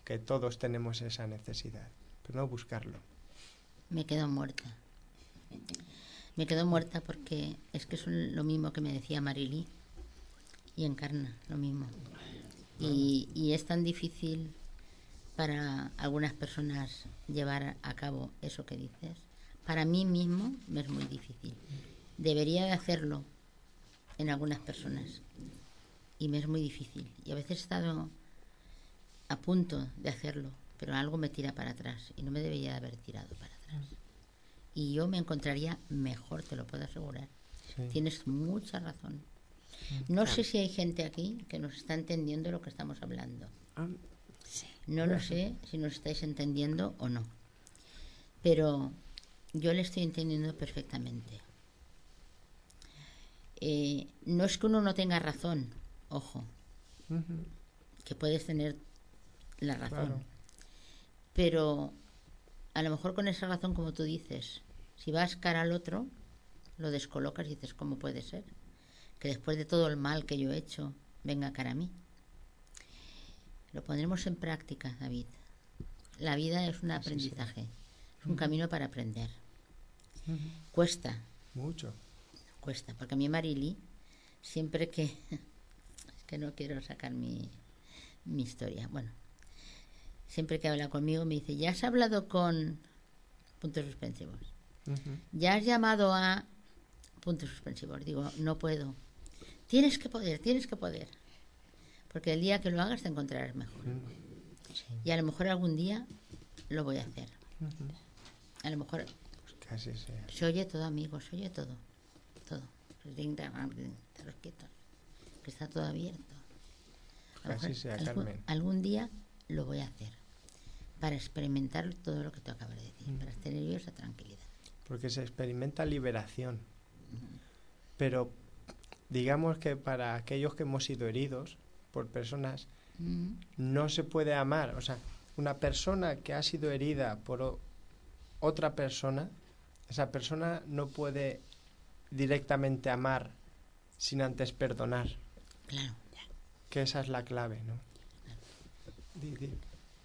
que todos tenemos esa necesidad, pero no buscarlo. Me quedo muerta. Me quedo muerta porque es que es lo mismo que me decía Marily y encarna lo mismo. Y, es tan difícil para algunas personas llevar a cabo eso que dices. Para mí mismo me es muy difícil. Debería de hacerlo en algunas personas y me es muy difícil. Y a veces he estado a punto de hacerlo, pero algo me tira para atrás y no me debería de haber tirado para atrás. Y yo me encontraría mejor, te lo puedo asegurar. Sí. Tienes mucha razón. No sé si hay gente aquí que nos está entendiendo lo que estamos hablando. No lo sé si nos estáis entendiendo o no. Pero yo le estoy entendiendo perfectamente. Eh, no es que uno no tenga razón, ojo, que puedes tener la razón. Claro. Pero a lo mejor con esa razón, como tú dices, si vas cara al otro, lo descolocas y dices, ¿cómo puede ser? Que después de todo el mal que yo he hecho, venga cara a mí. Lo pondremos en práctica, David. La vida es un aprendizaje, es un camino para aprender. Cuesta, Mucho. cuesta, porque a mí Marili, siempre que... Es que no quiero sacar mi, mi historia. Bueno, siempre que habla conmigo me dice, ¿ya has hablado con puntos suspensivos? ¿Ya has llamado a puntos suspensivos? Digo, no puedo. Tienes que poder, tienes que poder. Porque el día que lo hagas te encontrarás mejor. Y a lo mejor algún día lo voy a hacer. A lo mejor Que así sea. se oye todo, amigos, se oye todo. Todo. Quietos. Que está todo abierto. A lo mejor sea, algún, Carmen. algún día lo voy a hacer. Para experimentar todo lo que tú acabas de decir. Mm. Para tener yo esa tranquilidad. Porque se experimenta liberación. Pero digamos que para aquellos que hemos sido heridos por personas, Mm. no se puede amar. O sea, una persona que ha sido herida por otra persona, esa persona no puede directamente amar sin antes perdonar. Claro. Que esa es la clave, ¿no?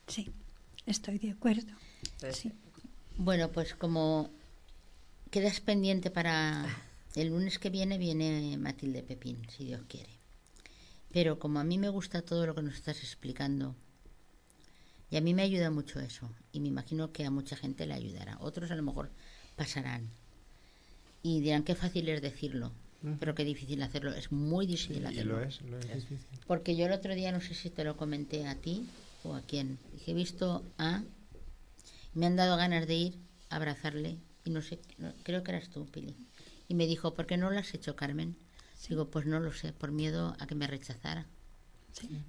Sí, estoy de acuerdo. Sí. Bueno, pues como quedas pendiente para el lunes que viene, viene Matilde Pepín, si Dios quiere. Pero como a mí me gusta todo lo que nos estás explicando, y a mí me ayuda mucho eso, y me imagino que a mucha gente le ayudará. Otros a lo mejor pasarán y dirán qué fácil es decirlo, pero qué difícil hacerlo. Es muy Sí, difícil y hacerlo. lo es, lo es difícil. Porque yo el otro día, no sé si te lo comenté a ti o a quién, dije, he visto a... Me han dado ganas de ir a abrazarle y no sé, no- creo que eras tú, Pili. Y me dijo, ¿por qué no lo has hecho, Carmen? Digo, pues no lo sé, por miedo a que me rechazara.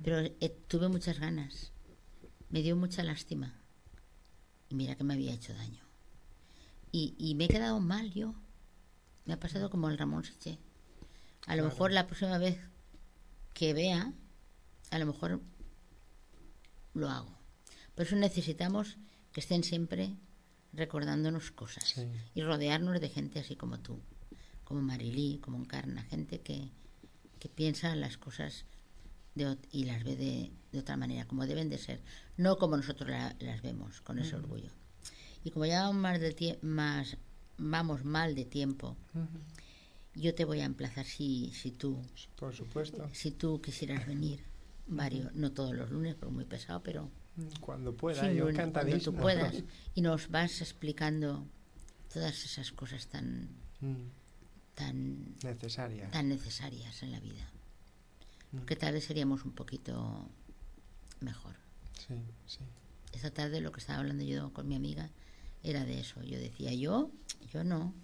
Pero eh, tuve muchas ganas. Me dio mucha lástima. Y mira que me había hecho daño. Y, y me he quedado mal yo. Me ha pasado como el Ramón Siche. A lo Claro. mejor la próxima vez que vea, a lo mejor lo hago. Por eso necesitamos que estén siempre recordándonos cosas Sí. y rodearnos de gente así como tú, como Marilí, como Encarna, gente que, que piensa las cosas de, y las ve de, de otra manera, como deben de ser, no como nosotros la- las vemos, con ese orgullo. Y como ya vamos más de más vamos mal de tiempo, yo te voy a emplazar si, si tú Por supuesto. si tú quisieras venir varios, no todos los lunes, porque muy pesado, pero Cuando pueda, sí, yo lunes, cuando tú encantadísimo. puedas y nos vas explicando todas esas cosas tan Mm, tan Necesaria. tan necesarias en la vida. Mm. Porque tal vez seríamos un poquito mejor. Sí, sí. Esta tarde lo que estaba hablando yo con mi amiga era de eso. Yo decía, yo, yo no,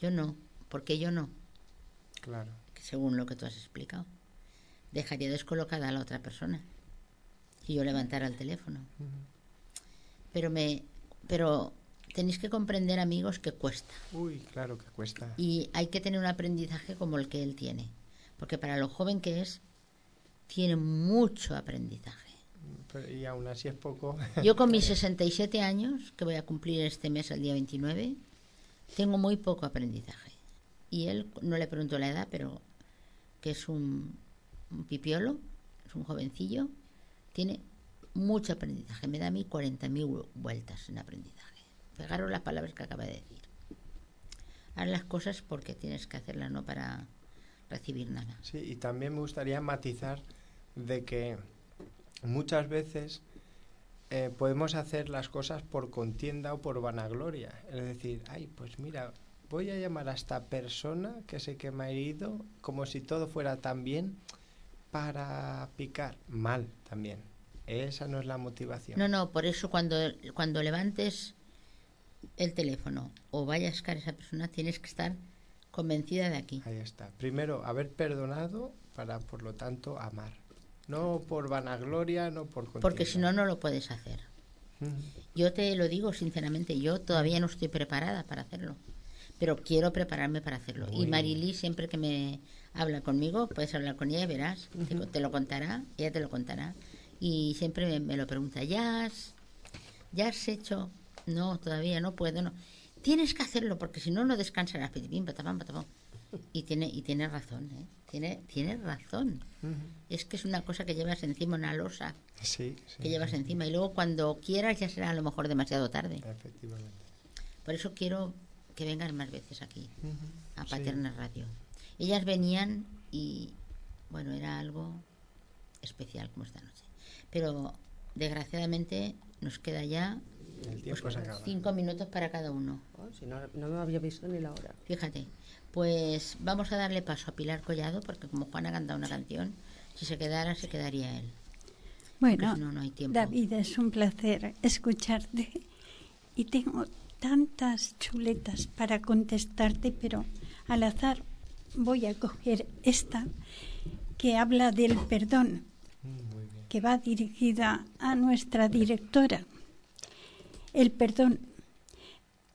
yo no, ¿por qué yo no? Claro. Según lo que tú has explicado. Dejaría descolocada a la otra persona si yo levantara el teléfono. Pero me, pero tenéis que comprender, amigos, que cuesta. Uy, claro que cuesta. Y hay que tener un aprendizaje como el que él tiene. Porque para lo joven que es, tiene mucho aprendizaje. Pero- y aún así es poco. Yo con mis 67 años, que voy a cumplir este mes, el día 29, tengo muy poco aprendizaje. Y él, no le pregunto la edad, pero que es un, un pipiolo, es un jovencillo, tiene mucho aprendizaje. Me da a mí 40.000 vueltas en aprendizaje. Pegaros las palabras que acaba de decir. Haz las cosas porque tienes que hacerlas, no para recibir nada. Sí, y también me gustaría matizar de que muchas veces eh, podemos hacer las cosas por contienda o por vanagloria. Es decir, ay, pues mira, voy a llamar a esta persona que sé que me ha herido como si todo fuera tan bien para picar. Mal también. Esa no es la motivación. No, no, por eso cuando, cuando levantes el teléfono o vayas a esa persona, tienes que estar convencida de aquí. Ahí está. Primero, haber perdonado para, por lo tanto, amar. No por vanagloria, no por. Porque si no, no lo puedes hacer. Yo te lo digo sinceramente, yo todavía no estoy preparada para hacerlo, pero quiero prepararme para hacerlo. Muy y Marily siempre que me habla conmigo, puedes hablar con ella y verás, te, te lo contará, ella te lo contará. Y siempre me, me lo pregunta, ¿ya has, ¿ya has hecho? No, todavía no puedo, no. Tienes que hacerlo porque si no, no descansarás. Pitipín. Y tiene, y tiene razón, ¿eh? Tiene, tiene razón. Es que es una cosa que llevas encima, una losa Sí, sí. que llevas sí, encima y luego cuando quieras ya será a lo mejor demasiado tarde. Efectivamente. Por eso quiero que vengan más veces aquí, a Sí. Paterna Radio. Ellas venían y, bueno, era algo especial como esta noche. Pero, desgraciadamente, nos queda ya El tiempo se acaba. cinco minutos para cada uno. Oh, si no, no me había visto ni la hora. Fíjate, pues vamos a darle paso a Pilar Collado, porque como Juan ha cantado una canción, si se quedara, se quedaría él. Bueno, si no, no hay tiempo. David, es un placer escucharte y tengo tantas chuletas para contestarte, pero al azar voy a coger esta que habla del perdón, que va dirigida a nuestra directora. El perdón.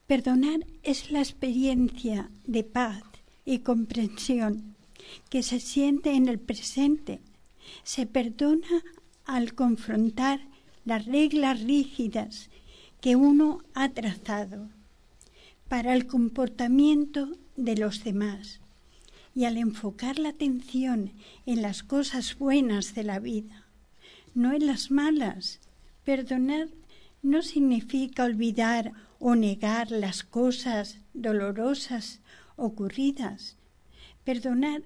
Perdonar es la experiencia de paz y comprensión que se siente en el presente. Se perdona al confrontar las reglas rígidas que uno ha trazado para el comportamiento de los demás y al enfocar la atención en las cosas buenas de la vida, no en las malas. Perdonar no significa olvidar o negar las cosas dolorosas ocurridas. Perdonar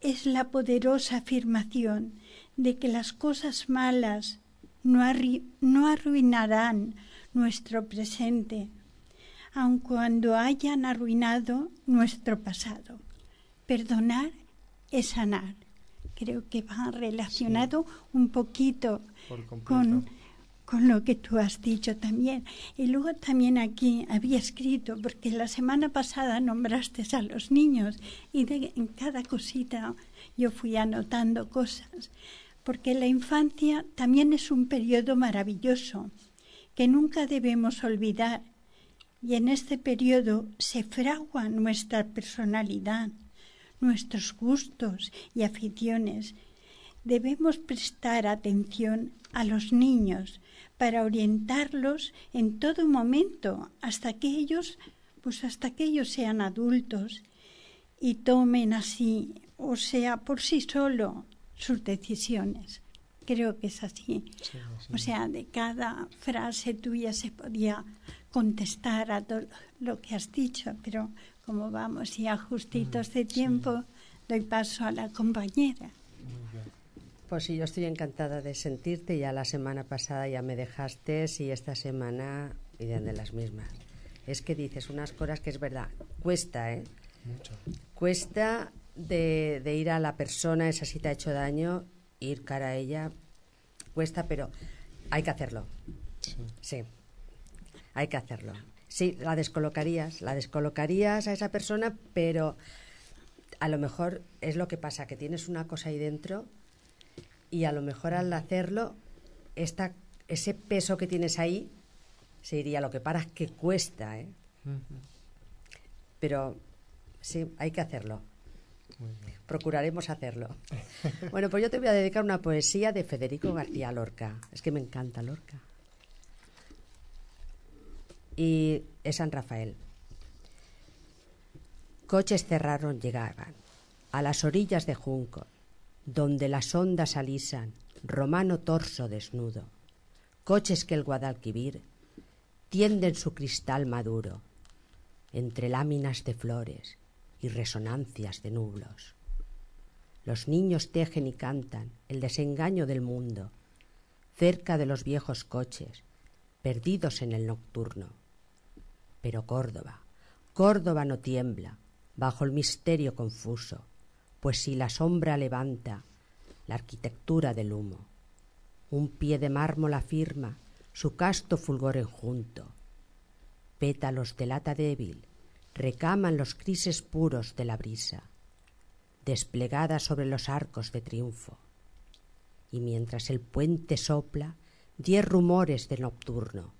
es la poderosa afirmación de que las cosas malas no, arruinarán nuestro presente, aun cuando hayan arruinado nuestro pasado. Perdonar es sanar. Creo que va relacionado un poquito con, con lo que tú has dicho también. Y luego también aquí había escrito, porque la semana pasada nombraste a los niños y de, en cada cosita yo fui anotando cosas, porque la infancia también es un periodo maravilloso que nunca debemos olvidar. Y en este periodo se fragua nuestra personalidad, nuestros gustos y aficiones. Debemos prestar atención a los niños para orientarlos en todo momento hasta que ellos pues hasta que ellos sean adultos y tomen así, o sea, por sí solo, sus decisiones. Creo que es así. O sea, de cada frase tuya se podía contestar a todo lo que has dicho, pero como vamos ya justitos de tiempo, doy paso a la compañera. Pues sí, yo estoy encantada de sentirte. Ya la semana pasada ya me dejaste y esta semana irán de las mismas. Es que dices unas cosas que es verdad. Cuesta, ¿eh? Mucho. Cuesta de, de ir a la persona, esa si te ha hecho daño, ir cara a ella. Cuesta, pero hay que hacerlo. Sí. Hay que hacerlo. Sí, la descolocarías, la descolocarías a esa persona, pero a lo mejor es lo que pasa, que tienes una cosa ahí dentro y a lo mejor al hacerlo, esta, ese peso que tienes ahí se iría. Lo que para es que cuesta, ¿eh? Pero sí, hay que hacerlo. Procuraremos hacerlo. Bueno, pues yo te voy a dedicar una poesía de Federico García Lorca. Es que me encanta Lorca. Y es San Rafael. Coches cerraron, llegaban a las orillas de Junco, donde las ondas alisan, romano torso desnudo. Coches que el Guadalquivir tienden su cristal maduro entre láminas de flores y resonancias de nublos. Los niños tejen y cantan el desengaño del mundo cerca de los viejos coches, perdidos en el nocturno. Pero Córdoba, Córdoba no tiembla bajo el misterio confuso, pues si la sombra levanta la arquitectura del humo, un pie de mármol afirma su casto fulgor enjunto, pétalos de lata débil recaman los crises puros de la brisa, desplegada sobre los arcos de triunfo, y mientras el puente sopla, diez rumores de nocturno,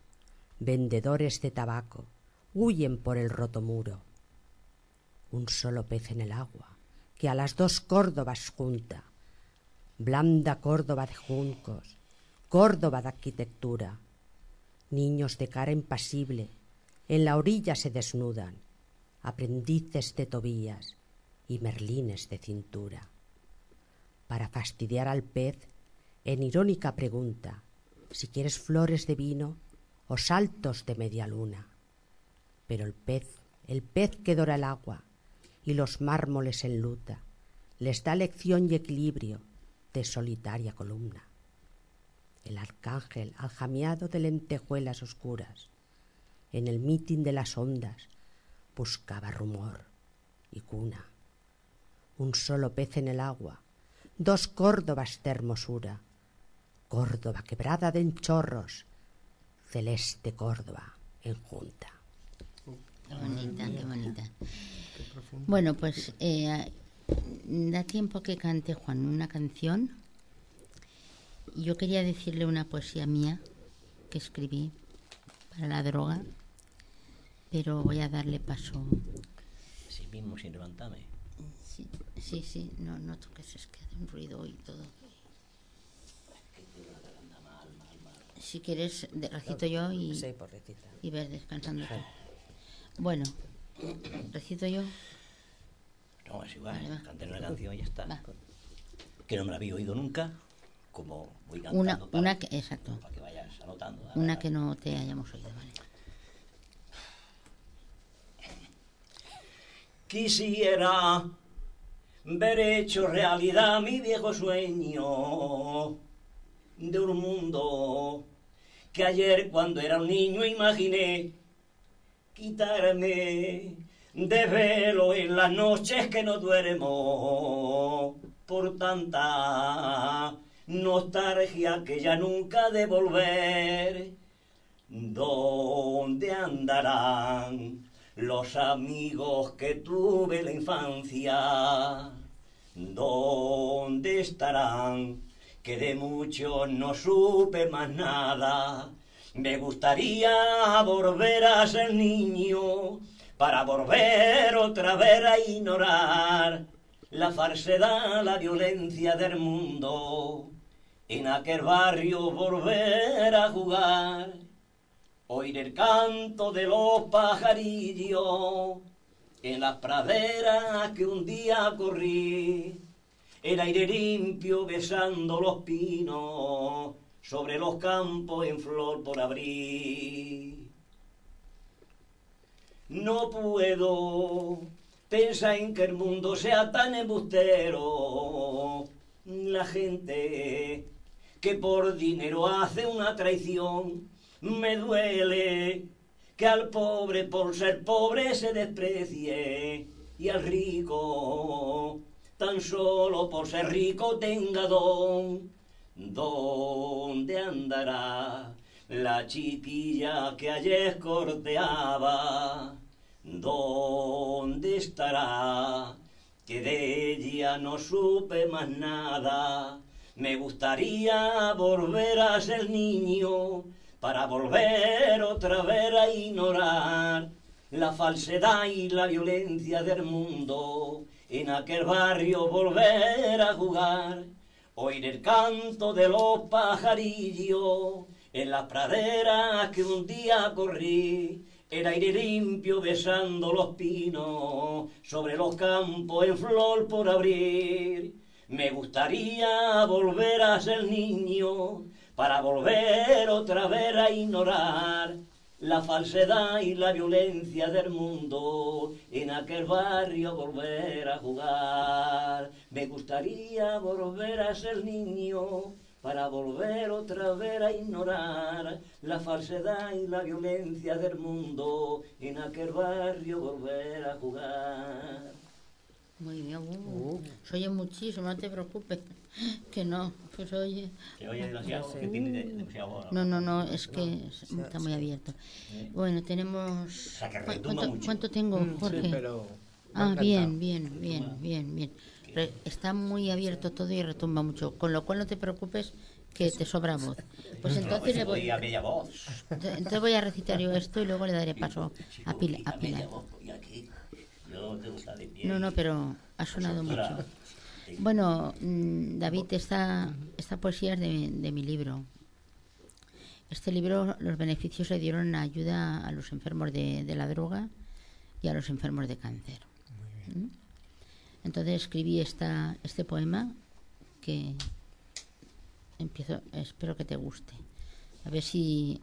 vendedores de tabaco, huyen por el roto muro. Un solo pez en el agua, que a las dos Córdobas junta, blanda Córdoba de juncos, Córdoba de arquitectura. Niños de cara impasible, en la orilla se desnudan, aprendices de Tobías y merlines de cintura. Para fastidiar al pez, en irónica pregunta si quieres flores de vino o saltos de media luna. Pero el pez, el pez que dora el agua y los mármoles enluta, les da lección y equilibrio de solitaria columna. El arcángel aljamiado de lentejuelas oscuras, en el mitin de las ondas, buscaba rumor y cuna. Un solo pez en el agua, dos Córdobas de hermosura, Córdoba quebrada de enchorros, celeste Córdoba en junta. Qué bonita, qué bonita. Bueno, pues eh, da tiempo que cante Juan una canción. Yo quería decirle una poesía mía que escribí para la droga, pero voy a darle paso. Así mismo, sin levantarme. Sí, sí, sí, no, no toques, es que hace un ruido y todo. Si quieres, recito yo y, Sí, por y ves descansando tú. Bueno, recito yo. No, es igual, Vale, va. canté una canción y ya está. Va. Que no me la había oído nunca, como voy Una, cantando para, una que, exacto, para que vayas anotando. a una que no te hayamos oído, ¿vale? Quisiera ver hecho realidad mi viejo sueño de un mundo que ayer cuando era un niño imaginé quitarme de velo en las noches que no duermo por tanta nostalgia que ya nunca de volver. ¿Dónde andarán los amigos que tuve en la infancia? ¿Dónde estarán? Que de muchos no supe más nada. Me gustaría volver a ser niño para volver otra vez a ignorar la falsedad, la violencia del mundo. En aquel barrio volver a jugar oír el canto de los pajarillos en las praderas que un día corrí, el aire limpio besando los pinos sobre los campos en flor por abrir. No puedo pensar en que el mundo sea tan embustero. La gente que por dinero hace una traición, me duele que al pobre por ser pobre se desprecie y al rico tan solo por ser rico tenga don. ¿Dónde andará la chiquilla que ayer corteaba? ¿Dónde estará? Que de ella no supe más nada. Me gustaría volver a ser niño para volver otra vez a ignorar la falsedad y la violencia del mundo. En aquel barrio volver a jugar, oír el canto de los pajarillos en las praderas que un día corrí el aire limpio besando los pinos, sobre los campos en flor por abrir. Me gustaría volver a ser niño, para volver otra vez a ignorar la falsedad y la violencia del mundo, en aquel barrio volver a jugar. Me gustaría volver a ser niño, para volver otra vez a ignorar la falsedad y la violencia del mundo, en aquel barrio volver a jugar. Muy bien, uh, se oye muchísimo, no te preocupes, que no, pues oye. ¿Se oye demasiado? que tiene demasiado No, no, no, es que está muy abierto. Bueno, tenemos... O sea, que ¿Cuánto, retumba mucho. cuánto tengo, Jorge? Sí, pero... Ah, bien, encantado. bien, bien, bien, bien. Re- está muy abierto todo y retumba mucho, con lo cual no te preocupes que te sobra voz. Pues entonces le voy, a media voz. entonces voy a recitar yo esto y luego le daré paso a, Pila, a Pilar. No, no, pero ha sonado mucho. Bueno, mm, David, esta, esta poesía es de, de mi libro. Este libro, los beneficios se dieron ayuda a los enfermos de, de la droga y a los enfermos de cáncer. ¿Mm? Entonces escribí esta, este poema que empiezo, espero que te guste. A ver si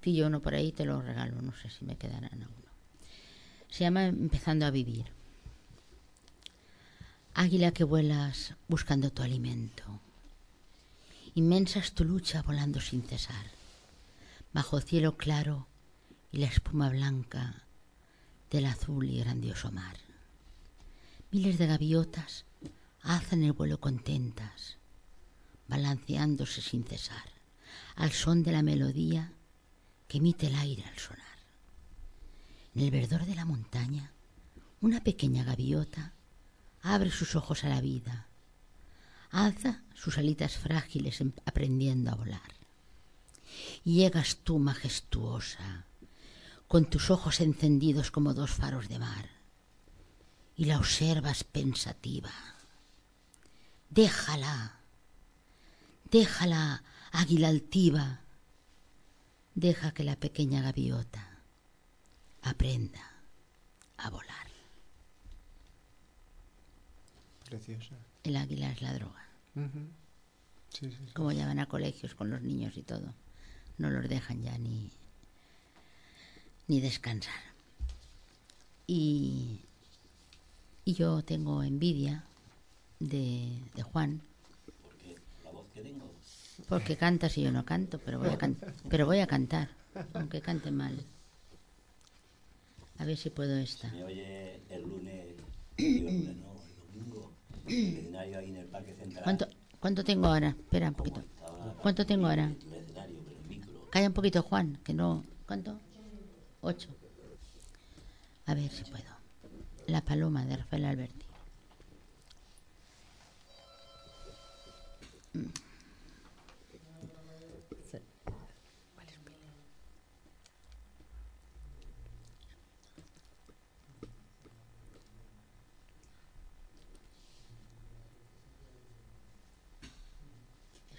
pillo uno por ahí y te lo regalo, no sé si me quedarán alguno. Se llama Empezando a vivir. Águila que vuelas buscando tu alimento. Inmensa es tu lucha volando sin cesar. Bajo cielo claro y la espuma blanca del azul y grandioso mar. Miles de gaviotas alzan el vuelo contentas, balanceándose sin cesar, al son de la melodía que emite el aire al sonar. En el verdor de la montaña, una pequeña gaviota abre sus ojos a la vida, alza sus alitas frágiles em- aprendiendo a volar. Llegas tú majestuosa, con tus ojos encendidos como dos faros de mar, y la observas pensativa. Déjala, déjala, águila altiva, deja que la pequeña gaviota aprenda a volar. Preciosa. El águila es la droga. Ujú. Sí, sí, sí. Como ya van a colegios con los niños y todo, no los dejan ya ni, ni descansar. Y, y yo tengo envidia de, de Juan, Porque la voz que tengo. porque cantas y yo no canto, pero voy a, can- pero voy a cantar, aunque cante mal. A ver si puedo esta. Me oye el lunes, el lunes no, el domingo, escenario ahí en el Parque Central. ¿Cuánto, ¿Cuánto tengo ahora? Espera un poquito. ¿Cuánto tengo ahora? Calla un poquito, Juan, que no. ¿Cuánto? Ocho. A ver si puedo. La paloma de Rafael Alberti. Mm.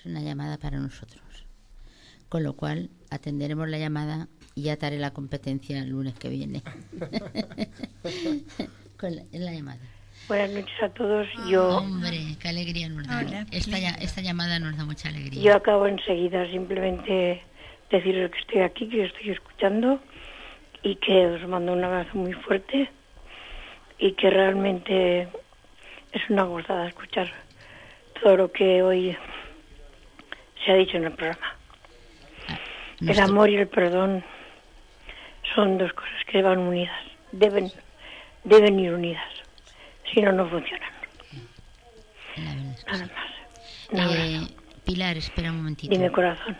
Una llamada para nosotros. Con lo cual atenderemos la llamada y ya te haré la competencia el lunes que viene. Con la, en la llamada. Buenas noches a todos. Yo, Hombre, qué alegría nos da. Hola, esta, esta llamada nos da mucha alegría. yo acabo enseguida simplemente deciros que estoy aquí, que estoy escuchando y que os mando un abrazo muy fuerte y que realmente es una gozada escuchar todo lo que hoy se ha dicho en el programa. El Nuestro- amor y el perdón son dos cosas que van unidas, deben, deben ir unidas, si no, no funcionan. la verdad es que Nada sí. más. Eh, Pilar, espera un momentito. Dime corazón.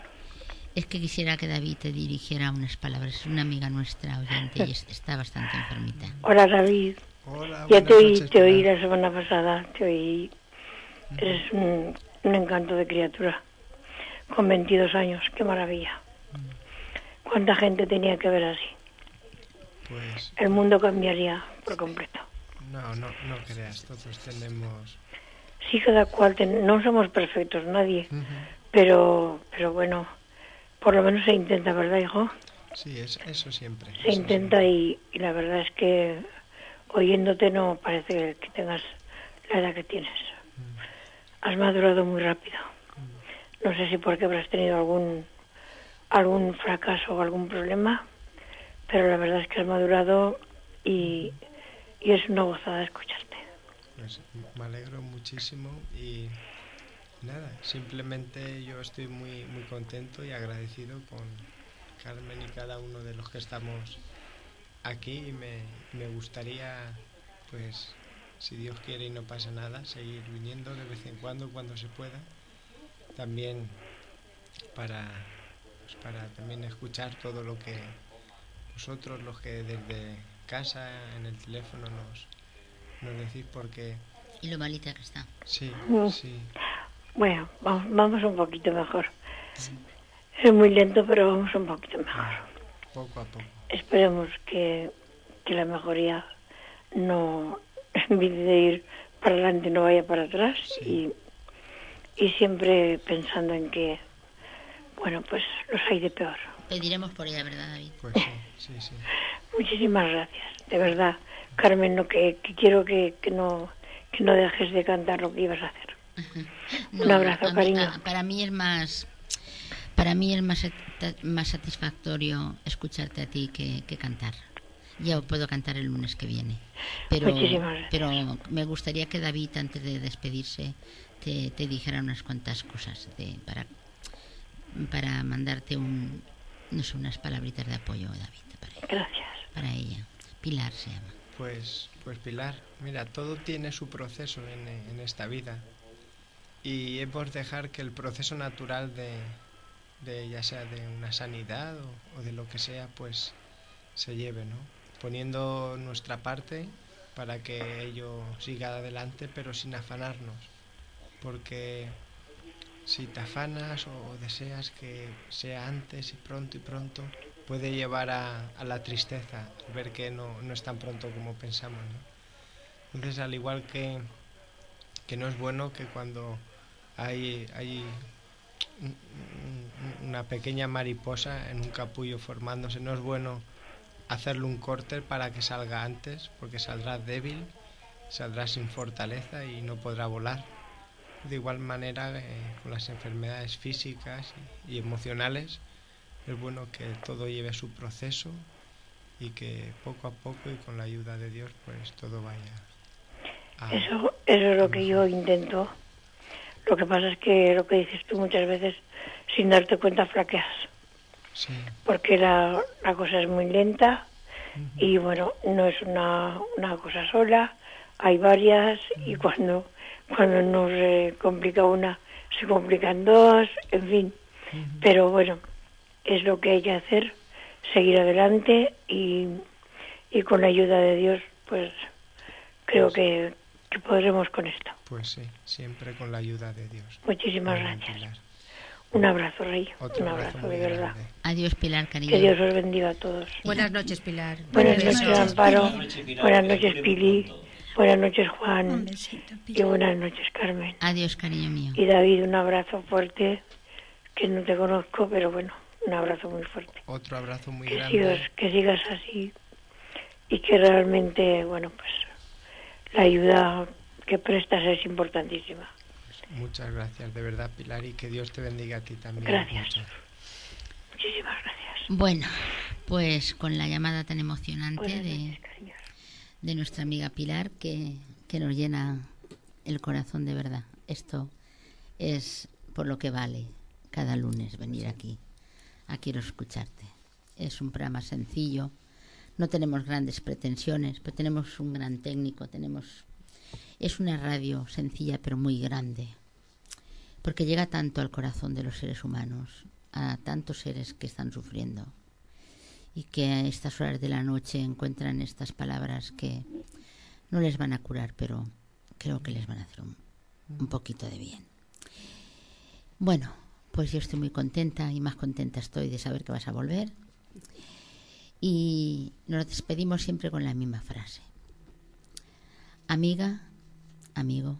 Es que quisiera que David te dirigiera unas palabras. Es una amiga nuestra oyente y es- está bastante enfermita. Hola David, Hola, ya te oí, noches, te oí la semana pasada, te oí. Eres un, un encanto de criatura, con 22 años, qué maravilla. ¿Cuánta gente tenía que ver así? Pues El mundo cambiaría por completo. no, no, no creas, todos tenemos... Sí, cada cual, ten- no somos perfectos, nadie, pero, pero bueno, por lo menos se intenta, ¿verdad, hijo? Sí, es, eso siempre. Se eso intenta siempre. y, y la verdad es que oyéndote no parece que tengas la edad que tienes. Has madurado muy rápido. No sé si porque habrás tenido algún algún fracaso o algún problema, pero la verdad es que has madurado y, y es una gozada escucharte. Pues me alegro muchísimo y nada, simplemente yo estoy muy, muy contento y agradecido con Carmen y cada uno de los que estamos aquí y me, me gustaría, pues, si Dios quiere y no pasa nada, seguir viniendo de vez en cuando, cuando se pueda, también para, pues, para también escuchar todo lo que vosotros, los que desde casa, en el teléfono nos, nos decís, porque Y lo malita que está. sí, Mm. sí, Bueno, vamos, vamos un poquito mejor. Es muy lento, pero vamos un poquito mejor. poco a poco. Esperemos que, que la mejoría no, en vez de ir para adelante, no vaya para atrás y, y siempre pensando en que, bueno, pues los hay de peor. Pediremos por ella, ¿verdad, David? Pues sí, sí, sí. Muchísimas gracias, de verdad. Carmen, no, que, que quiero que, que, no, que no dejes de cantar lo que ibas a hacer. Un abrazo, mí- cariño. a- para mí es más para mí es más, más satisfactorio escucharte a ti que, que cantar. Ya puedo cantar el lunes que viene. Pero, Muchísimas gracias. pero me gustaría que David, antes de despedirse, te, te dijera unas cuantas cosas de, para, para mandarte un, no sé, unas palabritas de apoyo, David, para ella. Gracias. Para ella. Pilar se llama. Pues, pues Pilar, mira, todo tiene su proceso en, en esta vida y hemos de dejar que el proceso natural de, de ya sea de una sanidad o, o de lo que sea, pues se lleve, ¿no? Poniendo nuestra parte para que ello siga adelante, pero sin afanarnos, porque si te afanas o deseas que sea antes y pronto y pronto, puede llevar a, la tristeza, ver que no, no es tan pronto como pensamos. Entonces, al igual que, que no es bueno que cuando hay, hay un- un- una pequeña mariposa en un capullo formándose, no es bueno hacerle un corte para que salga antes, porque saldrá débil, saldrá sin fortaleza y no podrá volar. De igual manera, eh, con las enfermedades físicas y, emocionales, es bueno que todo lleve su proceso y que poco a poco y con la ayuda de Dios, pues todo vaya. a- Eso, eso es lo que yo intento. Lo que pasa es que lo que dices tú muchas veces, sin darte cuenta, flaqueas. Sí, Porque la, la cosa es muy lenta y bueno, no es una, una cosa sola, hay varias y cuando, cuando nos eh, complica una, se complican dos, en fin. Pero bueno, es lo que hay que hacer, seguir adelante y, y con la ayuda de Dios, pues creo que, que podremos con esto. pues sí, siempre con la ayuda de Dios. Muchísimas gracias. Pilar. Un abrazo, Rey. Otro Un abrazo abrazo de verdad. grande. Adiós, Pilar, cariño. Que Dios os bendiga a todos. Buenas noches, Pilar. Buenas Besos. noches, Amparo. Buenas noches, Pilar. Buenas noches, noches, Un Juan. besito, Y buenas noches, Carmen. Adiós, cariño mío. Y David, un abrazo fuerte. que no te conozco, pero bueno, un abrazo muy fuerte. Otro abrazo muy Que grande. sigas, que sigas así y que realmente, bueno, pues la ayuda que prestas es importantísima. Muchas gracias, de verdad, Pilar, y que Dios te bendiga a ti también. Gracias. mucho. Muchísimas gracias. Bueno, pues con la llamada tan emocionante Buenas de, noches, cariños. De nuestra amiga Pilar que, que nos llena el corazón de verdad. Esto es por lo que vale cada lunes venir aquí a Quiero Escucharte. Es un programa sencillo, no tenemos grandes pretensiones, pero tenemos un gran técnico, tenemos... Es una radio sencilla pero muy grande, porque llega tanto al corazón de los seres humanos, a tantos seres que están sufriendo y que a estas horas de la noche encuentran estas palabras que no les van a curar, pero creo que les van a hacer un, un poquito de bien. Bueno, pues yo estoy muy contenta y más contenta estoy de saber que vas a volver. Y nos despedimos siempre con la misma frase. Amiga, amigo,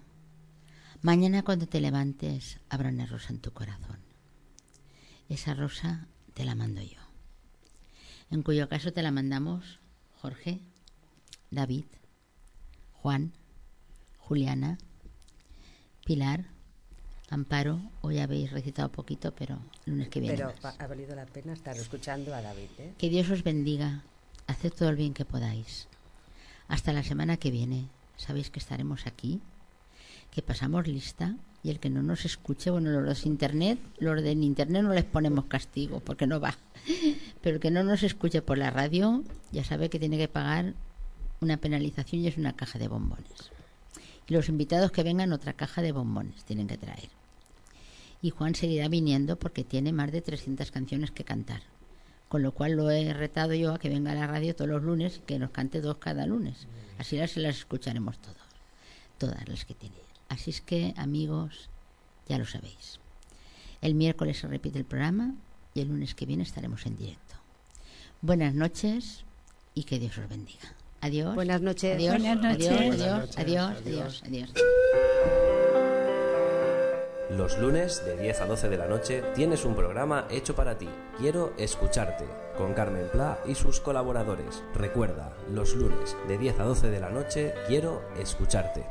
mañana cuando te levantes habrá una rosa en tu corazón. Esa rosa te la mando yo. En cuyo caso te la mandamos Jorge, David, Juan, Juliana, Pilar, Amparo. Hoy habéis recitado poquito, pero el lunes que viene. Pero más. ha valido la pena estar escuchando a David, ¿eh? Que Dios os bendiga. Haced todo el bien que podáis. Hasta la semana que viene. Sabéis que estaremos aquí, que pasamos lista y el que no nos escuche, bueno, los de internet, los de internet no les ponemos castigo porque no va. Pero el que no nos escuche por la radio ya sabe que tiene que pagar una penalización y es una caja de bombones. Y los invitados que vengan otra caja de bombones tienen que traer. Y Juan seguirá viniendo porque tiene más de 300 canciones que cantar. Con lo cual lo he retado yo a que venga a la radio todos los lunes y que nos cante dos cada lunes. Así las, las escucharemos todos, todas las que tiene. Así es que, amigos, ya lo sabéis. El miércoles se repite el programa y el lunes que viene estaremos en directo. Buenas noches y que Dios os bendiga. Adiós. Buenas noches. Adiós, Buenas adiós, noches. adiós, Buenas noches, adiós, adiós. adiós, adiós. Los lunes de 10 a 12 de la noche tienes un programa hecho para ti. Quiero escucharte con Carmen Pla y sus colaboradores. Recuerda, los lunes de 10 a 12 de la noche quiero escucharte.